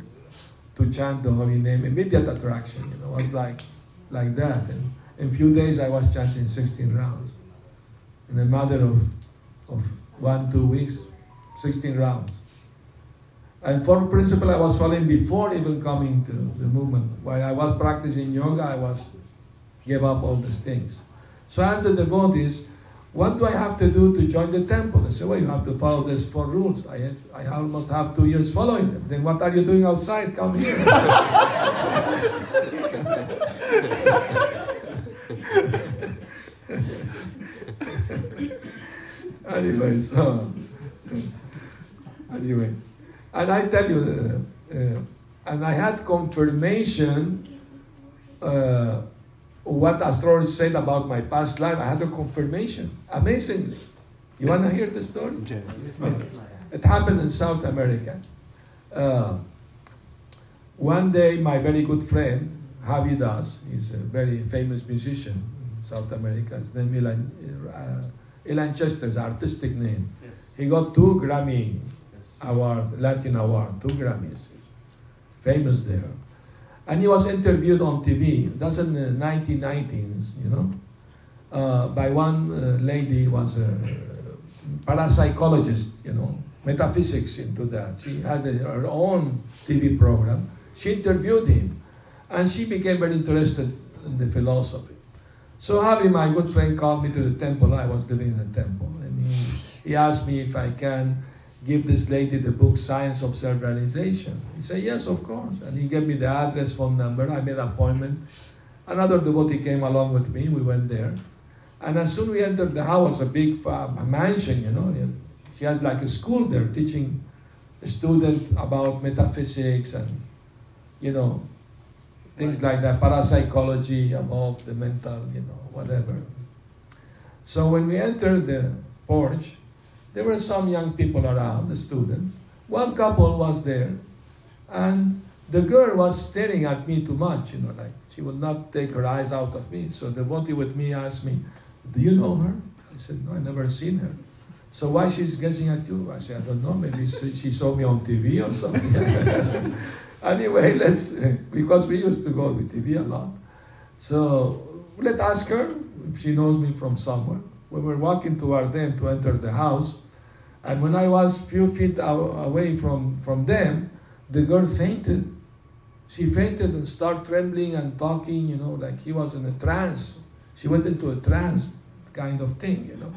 Speaker 1: to chant the holy name. Immediate attraction, you know, was like like that. And in few days I was chanting 16 rounds. In a matter of, of one, two weeks, 16 rounds. And for principle I was following before even coming to the movement. While I was practicing yoga, I was gave up all these things. So as the devotees, what do I have to do to join the temple? They say, well, you have to follow these four rules. I, have, I almost have two years following them. Then what are you doing outside? Come here. anyway, so, anyway. And I tell you, uh, uh, and I had confirmation uh, what astrologer said about my past life. I had a confirmation, amazingly. You want to hear the story? It happened in South America. Uh, one day, my very good friend, Javi Das, he's a very famous musician in South America. His name is Ilan, uh, Ilan Chester's artistic name.
Speaker 3: Yes.
Speaker 1: He got two Grammy
Speaker 3: Yes.
Speaker 1: award, Latin award, two Grammys, famous there. And he was interviewed on TV, that's in the 1990s, you know, uh, by one uh, lady was a parapsychologist, you know, metaphysics into that. She had a, her own TV program. She interviewed him, and she became very interested in the philosophy. So Javi, my good friend, called me to the temple. I was living in the temple, and he, he asked me if I can give this lady the book Science of Self-Realization. He said, yes, of course. And he gave me the address, phone number. I made an appointment. Another devotee came along with me. We went there. And as soon we entered the house, a big uh, mansion, you know, she had like a school there teaching a student about metaphysics and, you know, things like that, parapsychology, above the mental, you know, whatever. So when we entered the porch, there were some young people around, the students. One couple was there, and the girl was staring at me too much, you know, like she would not take her eyes out of me. So the devotee with me asked me, Do you know her? I said, No, I never seen her. So why she's gazing at you? I said, I don't know, maybe she saw me on TV or something. anyway, let's, because we used to go to TV a lot. So let's ask her if she knows me from somewhere. We were walking toward them to enter the house, and when I was few feet away from, from them, the girl fainted. She fainted and started trembling and talking, you know, like he was in a trance. She went into a trance kind of thing, you know.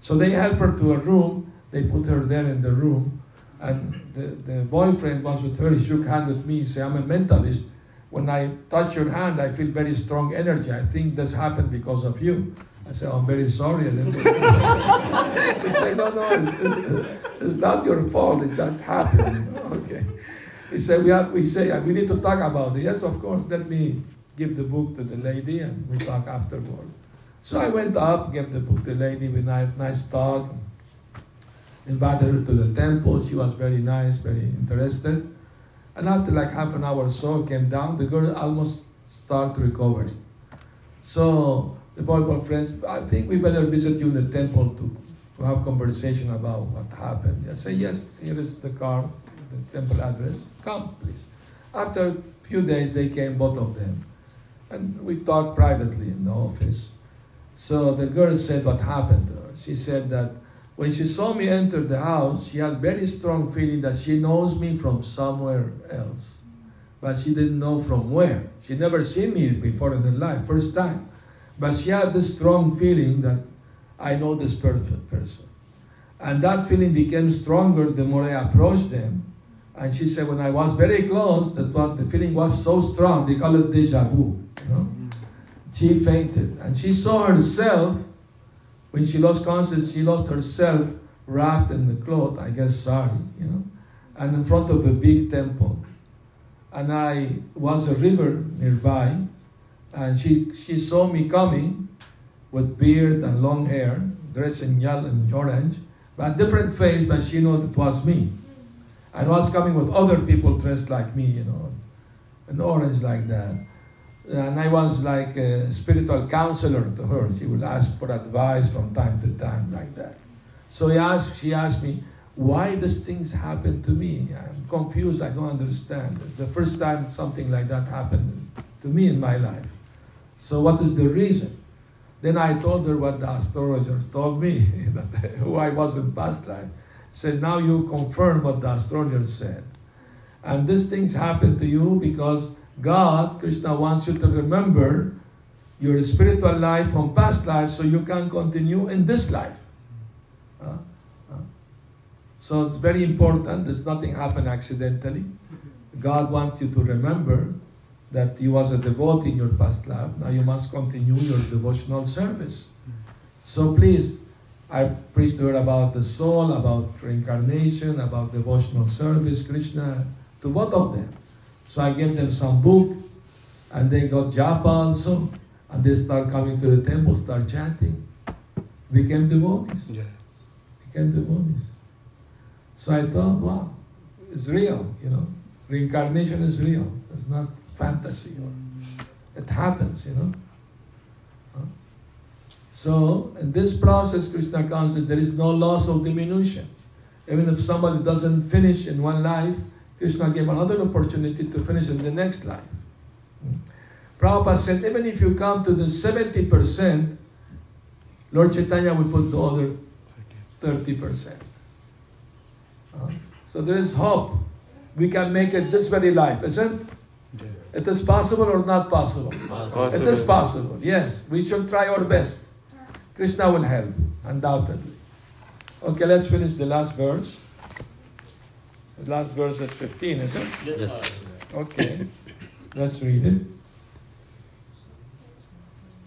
Speaker 1: So they helped her to a room. They put her there in the room. And the, the boyfriend was with her. He shook hand with me. He said, I'm a mentalist. When I touch your hand, I feel very strong energy. I think this happened because of you. I said, I'm very sorry. And then he said, no, no, it's, it's, it's, not your fault. It just happened. okay. He said, we, have, we say, we need to talk about it. Yes, of course. Let me give the book to the lady and we talk afterward. So I went up, gave the book to the lady with nice, nice talk, invited her to the temple. She was very nice, very interested. And after like half an hour or so, came down, the girl almost started recovering. So the boy friends, I think we better visit you in the temple to, to have conversation about what happened. I say, yes, here is the car, the temple address. Come, please. After a few days, they came, both of them. And we talked privately in the office. So the girl said what happened to her. She said that when she saw me enter the house, she had very strong feeling that she knows me from somewhere else. But she didn't know from where. She never seen me before in her life, first time. But she had this strong feeling that I know this perfect person. And that feeling became stronger the more I approached them. And she said, when I was very close, that what the feeling was so strong, they call it deja vu. You know? She fainted. And she saw herself, when she lost consciousness, she lost herself wrapped in the cloth, I guess sorry, you know, and in front of a big temple. And I was a river nearby, and she, she saw me coming with beard and long hair, dressed in yellow and orange, but different face, but she knew it was me. And I was coming with other people dressed like me, you know, in orange like that. And I was like a spiritual counselor to her. She would ask for advice from time to time like that. So he asked, she asked me, why these things happen to me? I'm confused, I don't understand. The first time something like that happened to me in my life. So what is the reason? Then I told her what the astrologer told me, who I was in past life. Said, now you confirm what the astrologer said. And these things happen to you because God, Krishna wants you to remember your spiritual life from past life so you can continue in this life. Uh, uh. So it's very important. There's nothing happen accidentally. God wants you to remember that you was a devotee in your past life. Now you must continue your devotional service. So please, I preached to her about the soul, about reincarnation, about devotional service, Krishna, to both of them. So I gave them some book, and they got japa also, and they start coming to the temple, start chanting. Became devotees. Yeah. Became devotees. So I thought, wow, it's real, you know. Reincarnation is real. It's not fantasy. or It happens, you know. So, in this process, Krishna consciousness, there is no loss of diminution. Even if somebody doesn't finish in one life, Krishna gave another opportunity to finish in the next life. Prabhupada said, even if you come to the 70%, Lord Chaitanya will put the other 30%. Uh, so there is hope. We can make it this very life, isn't it? is possible or not possible?
Speaker 4: Possible.
Speaker 1: It is possible, yes. We should try our best. Krishna will help, undoubtedly. Okay, let's finish the last verse. The last verse is 15, is it?
Speaker 3: Yes,
Speaker 4: Yes.
Speaker 1: Okay, let's read it.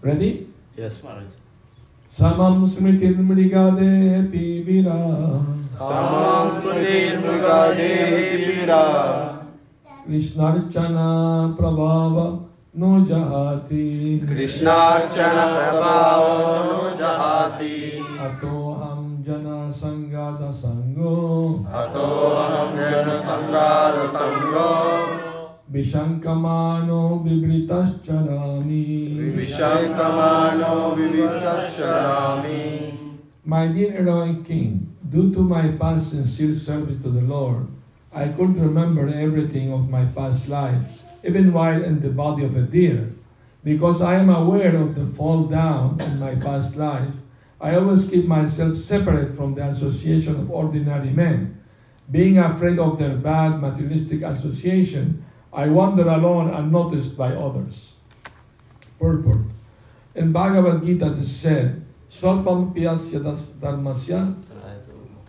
Speaker 1: Ready?
Speaker 3: Yes, Maharaj.
Speaker 1: Samam smritir mrigade pibira
Speaker 4: Samamsmritirmrigadehi
Speaker 1: Krishnarchana prabhava no jahati
Speaker 4: Krishnarchana prabhavo jahati
Speaker 1: Atoham jana sangada sango
Speaker 4: Atoham jana sangara sango
Speaker 1: Vishankamano vibritascharami
Speaker 4: Vishankamano vivitasharami
Speaker 1: My dear heroic king, due to my past sincere service to the Lord, I couldn't remember everything of my past life, even while in the body of a deer. Because I am aware of the fall down in my past life, I always keep myself separate from the association of ordinary men. Being afraid of their bad materialistic association, I wander alone unnoticed by others. Purport. In Bhagavad Gita it is said,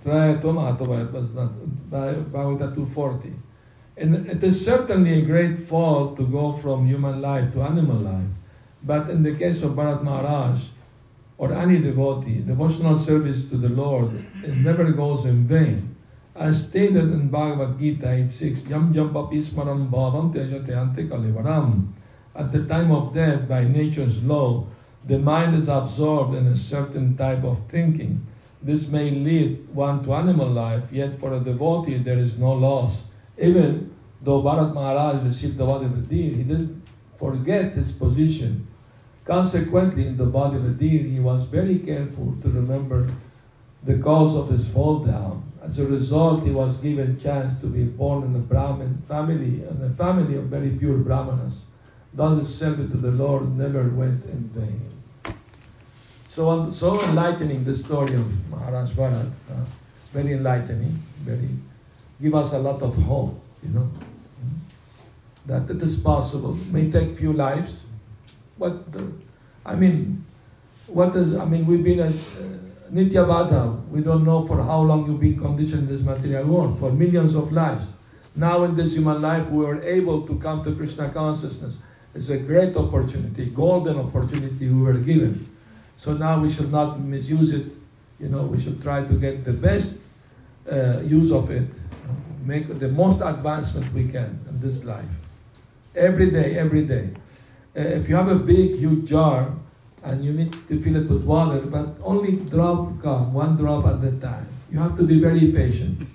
Speaker 1: trayatum atavayat was not Bhagavad Gita 240. And it is certainly a great fall to go from human life to animal life. But in the case of Bharat Maharaj or any devotee, devotional service to the Lord, it never goes in vain. As stated in Bhagavad Gita 8.6, Yam yam papi smaram bhavam Tejateante kalivaram. At the time of death, by nature's law, the mind is absorbed in a certain type of thinking. This may lead one to animal life, yet for a devotee there is no loss. Even though Bharat Maharaj received the body of a deer, he didn't forget his position. Consequently, in the body of a deer, he was very careful to remember the cause of his fall down. As a result, he was given chance to be born in a Brahmin family, in a family of very pure Brahmanas. Thus his service to the Lord never went in vain. So, so enlightening the story of Maharaj Bharat. Uh, it's very enlightening, very give us a lot of hope, you know, that it is possible. It may take few lives, but the, I mean, what is? I mean, we've been as uh, Nityavada. We don't know for how long you've been conditioned in this material world for millions of lives. Now in this human life, we are able to come to Krishna consciousness. It's a great opportunity, golden opportunity we were given. So now we should not misuse it. You know, we should try to get the best uh, use of it, make the most advancement we can in this life. Every day, every day. Uh, if you have a big, huge jar and you need to fill it with water, but only drop come, one drop at a time. You have to be very patient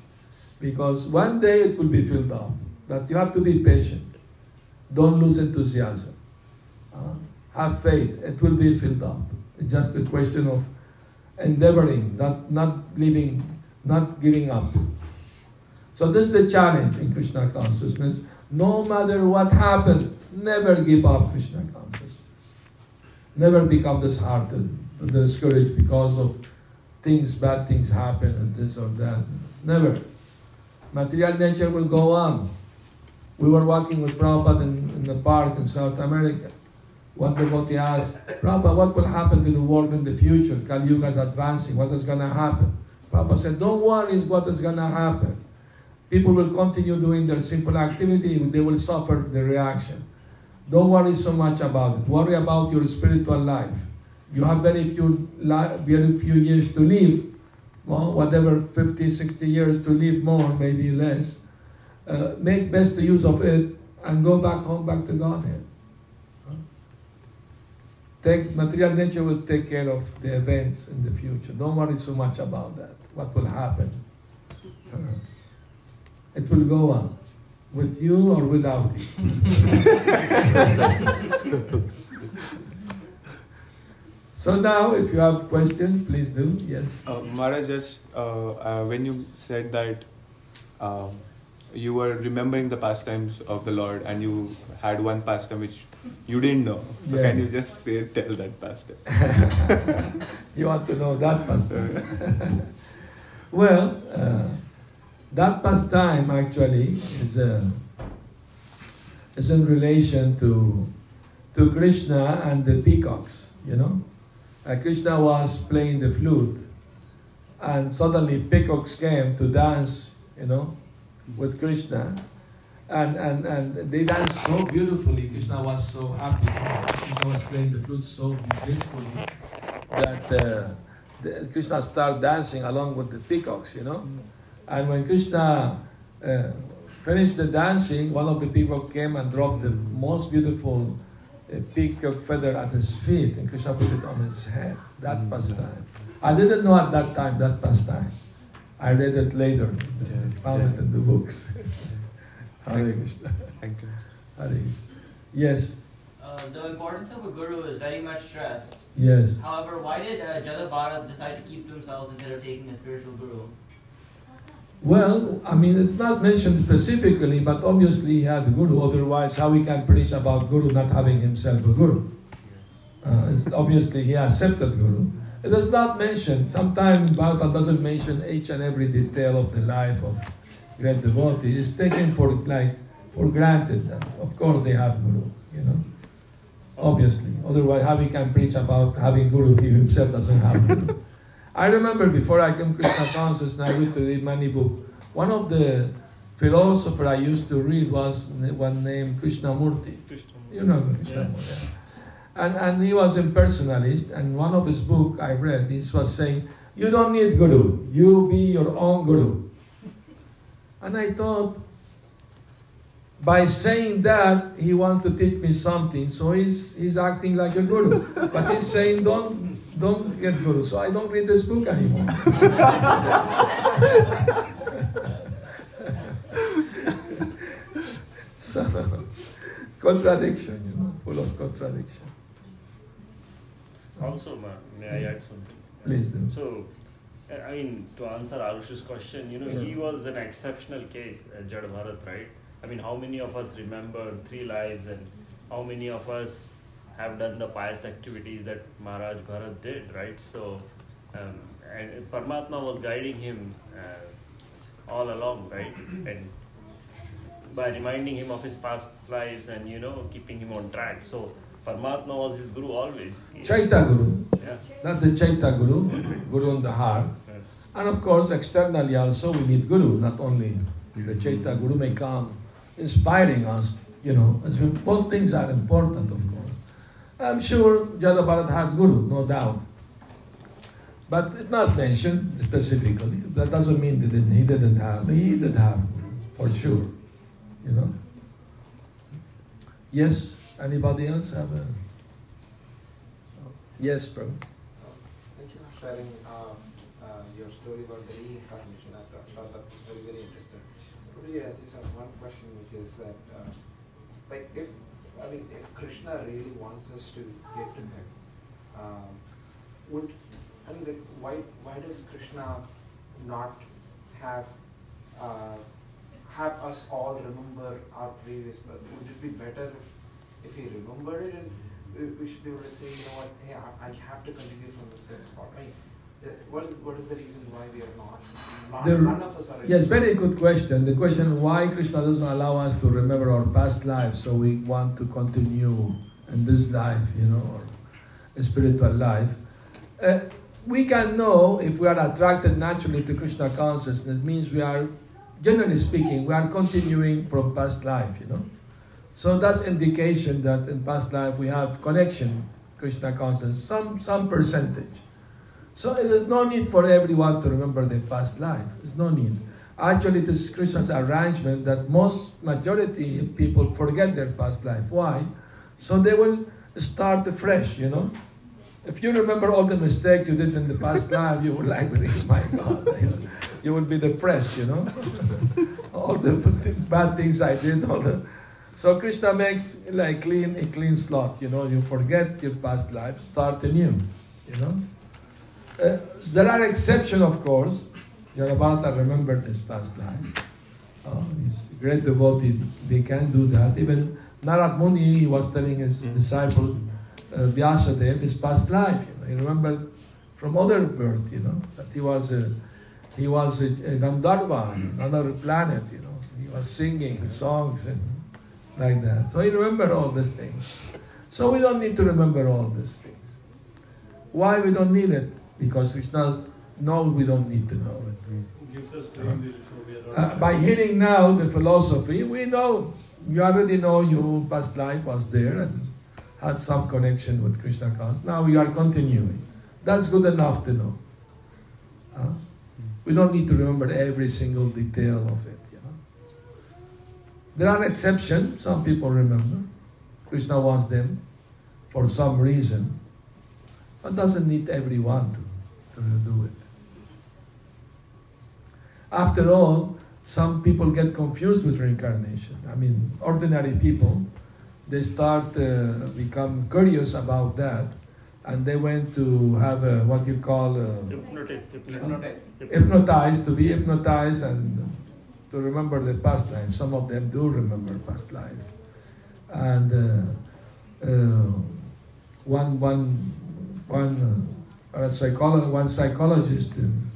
Speaker 1: because one day it will be filled up, but you have to be patient. Don't lose enthusiasm. Uh, have faith, it will be filled up. Just a question of endeavoring, not, not leaving, not giving up. So this is the challenge in Krishna consciousness. No matter what happens, never give up Krishna consciousness. Never become disheartened, discouraged because of things, bad things happen and this or that. Never. Material nature will go on. We were walking with Prabhupada in, in the park in South America. One devotee asked, Prabhupada, what will happen to the world in the future? Kali Yuga is advancing. What is going to happen? Prabhupada said, don't worry is what is going to happen. People will continue doing their sinful activity. They will suffer the reaction. Don't worry so much about it. Worry about your spiritual life. You have very few, very few years to live. Well, whatever, 50, 60 years to live more, maybe less. Uh, make best use of it and go back home, back to Godhead. Take, material nature will take care of the events in the future. Don't worry so much about that. What will happen? Uh, it will go on with you or without you. so now, if you have questions, please do. Yes.
Speaker 5: Uh, Maharaj, just uh, uh, when you said that uh, you were remembering the pastimes of the Lord and you had one pastime which you didn't know. So
Speaker 1: Yeah.
Speaker 5: can you just say tell that pastime?
Speaker 1: you want to know that pastime? well, uh, that pastime actually is, uh, is in relation to, to Krishna and the peacocks, you know. Uh, Krishna was playing the flute and suddenly peacocks came to dance, you know, with Krishna. And, and, and they danced so beautifully. Krishna was so happy. Krishna was playing the flute so blissfully that uh, the, Krishna started dancing along with the peacocks, you know. And when Krishna uh, finished the dancing, one of the peacock came and dropped the most beautiful uh, peacock feather at his feet, and Krishna put it on his head. That pastime. I didn't know at that time that pastime. I read it later. Found it in the books. Hare Krishna.
Speaker 5: Thank you.
Speaker 1: Hare Krishna. Yes,
Speaker 6: Uh, the importance of a guru is very much stressed.
Speaker 1: yes.
Speaker 6: However, why did uh, Jada Bharat decide to keep to himself instead of taking a spiritual guru?
Speaker 1: Well, I mean, it's not mentioned specifically, but obviously he had a guru. Otherwise, how he can preach about guru not having himself a guru? Uh, it's obviously, he accepted guru. It is not mentioned. Sometimes Bhagavatam doesn't mention each and every detail of the life of great devotee. It's taken for like for granted that, of course, they have guru. You know, obviously. Otherwise, how he can preach about having guru if he himself doesn't have guru? I remember before I came to Krishna conscious and I used to read many books. One of the philosopher I used to read was one named Krishnamurti. You know Krishnamurti. And, and he was impersonalist, and one of his book I read, he was saying, you don't need guru, you be your own guru. And I thought, by saying that, he wants to teach me something, so he's, he's acting like a guru. But he's saying, don't, don't get guru, so I don't read this book anymore. so, contradiction, you know, full of contradiction.
Speaker 3: Also, ma, may I add something?
Speaker 1: Please do.
Speaker 3: So, I mean, to answer Arush's question, you know, he was an exceptional case, uh, Jad Bharat, right? I mean, how many of us remember three lives and how many of us have done the pious activities that Maharaj Bharat did, right? So, um, and Paramatma was guiding him uh, all along, right? And by reminding him of his past lives and, you know, keeping him on track. So, Paramatma was his guru always.
Speaker 1: Chaitya Guru,
Speaker 3: Yeah.
Speaker 1: not the Chaitya Guru, Guru in the heart.
Speaker 3: Yes.
Speaker 1: And of course, externally also, we need Guru, not only the Chaitya Guru may come inspiring us, you know. Both things are important, of course. I'm sure Jada Bharat had Guru, no doubt. But it's not mentioned specifically. That doesn't mean that he didn't have. He did have Guru, for sure. You know? Yes? Anybody else have a. Yes, bro.
Speaker 7: Thank you for sharing uh, uh, your story about the reincarnation. I thought, thought that was very, very interesting. Really, I just have one question, which is that, uh, like, if I mean, if Krishna really wants us to get to him, um, would I mean, like, why why does Krishna not have uh, have us all remember our previous birth? Would it be better if if he remembered it and we, should be able to say, you know what, hey, I, I have to continue from the same spot. I mean, what is what is the reason why we are not? not
Speaker 1: The-
Speaker 7: none of us are.
Speaker 1: Yes, very good question. The question why Krishna doesn't allow us to remember our past lives, so we want to continue in this life, you know, or a spiritual life. Uh, we can know if we are attracted naturally to Krishna consciousness, It means we are, generally speaking, we are continuing from past life, you know. So that's indication that in past life we have connection, Krishna consciousness, some, some percentage. So there's no need for everyone to remember their past life. There's no need. Actually, it is Krishna's arrangement that most majority of people forget their past life. Why? So they will start fresh, you know. If you remember all the mistakes you did in the past life, you would like, oh my God, you will be depressed, you know. all the bad things I did, all the. So Krishna makes like clean a clean slot, you know. You forget your past life, start anew, you know. Uh, there are exceptions, of course. Jada Bharata remembered his past life. Uh, he's a great devotee. They can do that. Even Narad Muni, he was telling his
Speaker 5: Mm.
Speaker 1: disciple uh, Vyasadeva his past life. You know, he remembered from other birth, you know, that he was a, he was a, a Gandharva, another planet, you know. He was singing songs and like that. So he remembered all these things. So we don't need to remember all these things. Why we don't need it? Because it's not, knows we don't need to know it.
Speaker 8: gives us plain deal, so we are
Speaker 1: Uh, by hearing now the philosophy, we know you already know your past life was there and had some connection with Krishna consciousness. Now we are continuing. That's good enough to know. Huh? We don't need to remember every single detail of it. There are exceptions. Some people remember. Krishna wants them for some reason, but doesn't need everyone to, to do it. After all, some people get confused with reincarnation. I mean, ordinary people, they start uh, become curious about that, and they went to have a, what you call a,
Speaker 3: hypnotist.
Speaker 6: Hypnotic.
Speaker 1: hypnotized, to be hypnotized and to remember the past life. Some of them do remember past life. And uh, uh, one, one, one, uh, psycholo- one psychologist in,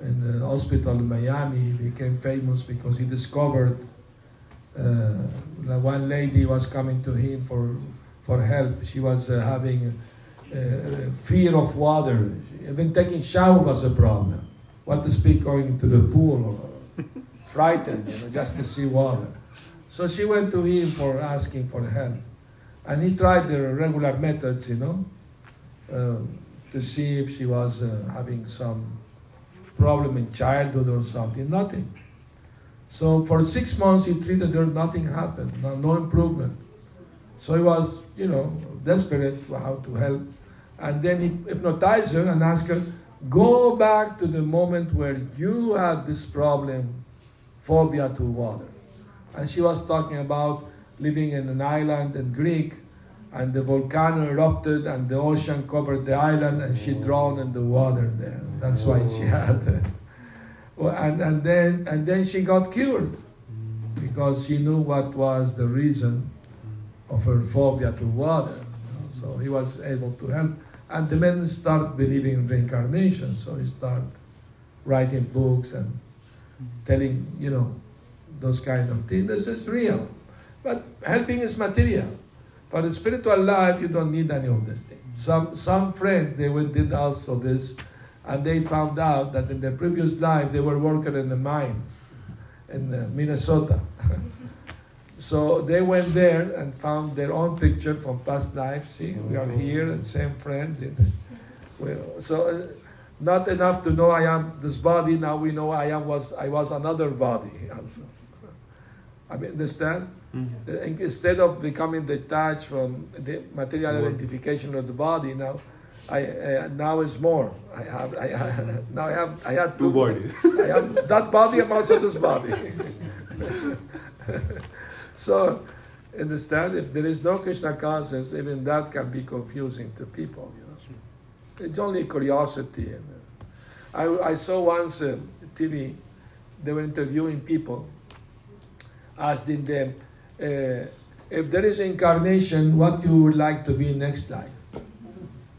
Speaker 1: in a hospital in Miami became famous because he discovered uh, that one lady was coming to him for, for help. She was uh, having uh, fear of water. Even taking shower was a problem. What to speak going to the pool frightened, you know, just to see water. So she went to him for asking for help. And he tried the regular methods, you know, uh, to see if she was uh, having some problem in childhood or something. Nothing. So for six months he treated her, nothing happened, no, no improvement. So he was, you know, desperate how to help. And then he hypnotized her and asked her, go back to the moment where you had this problem, phobia to water. And she was talking about living in an island in Greek, and the volcano erupted, and the ocean covered the island, and she drowned in the water there. That's why she oh. had. well, and, and then and then she got cured because she knew what was the reason of her phobia to water. So he was able to help. And the men start believing in reincarnation, so he start writing books and telling, you know, those kind of things. This is real. But helping is material. For the spiritual life, you don't need any of these things. Some, some friends, they went, did also this, and they found out that in their previous life, they were working in the mine in uh, Minnesota. so they went there and found their own picture from past life. See, we are here, and same friends. So uh, not enough to know I am this body. Now we know I am was I was another body also. I mean, understand? Uh, Instead of becoming detached from the material
Speaker 5: More.
Speaker 1: identification of the body, now I uh, now is more. I have I, now I have I had
Speaker 5: Two bodies.
Speaker 1: I have that body. I'm also this body. so, understand? If there is no Krishna consciousness, even that can be confusing to people. It's only curiosity. I, I saw once uh, TV. They were interviewing people, asking them uh, if there is incarnation, what you would like to be next life.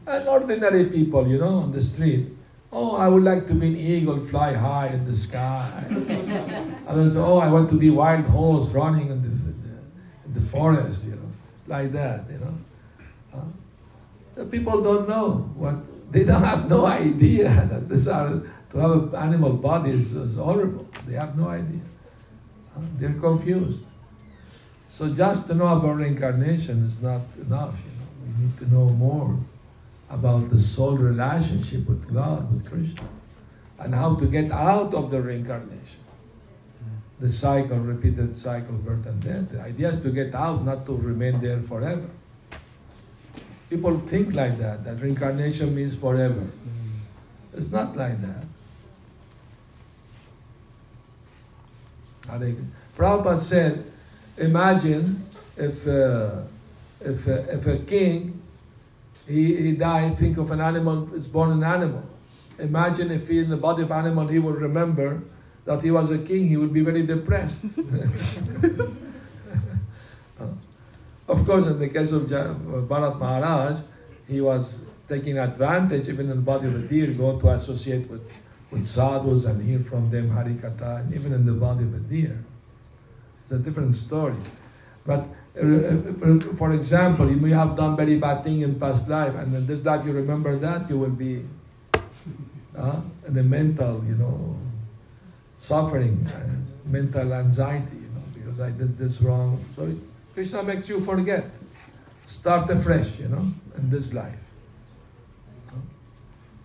Speaker 1: And ordinary people, you know, on the street. Oh, I would like to be an eagle, fly high in the sky. Others, oh, I want to be wild horse running in the, in the, in the forest, you know, like that, you know. The people don't know what they don't have no idea that this are to have an animal body is, is horrible. They have no idea. Uh, they're confused. So just to know about reincarnation is not enough. You know, we need to know more about the soul relationship with God, with Krishna, and how to get out of the reincarnation. The cycle, repeated cycle, birth and death. The idea is to get out, not to remain there forever. People think like that, that reincarnation means forever. It's not like that. Hare. Prabhupada said, imagine if, uh, if, uh, if a king, he, he died, think of an animal, is born an animal. Imagine if he, in the body of animal, he will remember that he was a king, he would be very depressed. of course, in the case of Ja- Bharat Maharaj, he was taking advantage, even in the body of a deer, go to associate with, with sadhus and hear from them Harikatha, and even in the body of a deer. It's a different story. But uh, uh, for example, you may have done very bad thing in past life, and in this life you remember that, you will be uh, in a mental, you know, suffering, uh, mental anxiety, you know, because I did this wrong. So Krishna makes you forget. Start afresh, you know, in this life.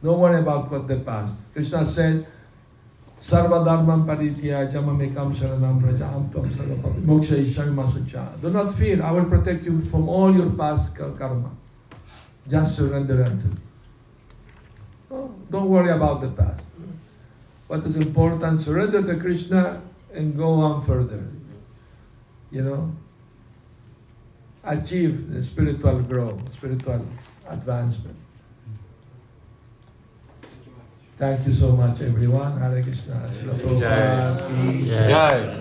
Speaker 1: Don't worry about what the past. Krishna said, Sarva dharman paritya jamamekam sharanam sarva moksha ishami masucha. Do not fear, I will protect you from all your past karma. Just surrender unto me. Oh, don't worry about the past. What is important, surrender to Krishna and go on further. You know? Achieve the spiritual growth, spiritual advancement. Thank you so much, everyone. Hare Krishna. Srila Prabhupada
Speaker 5: Jai.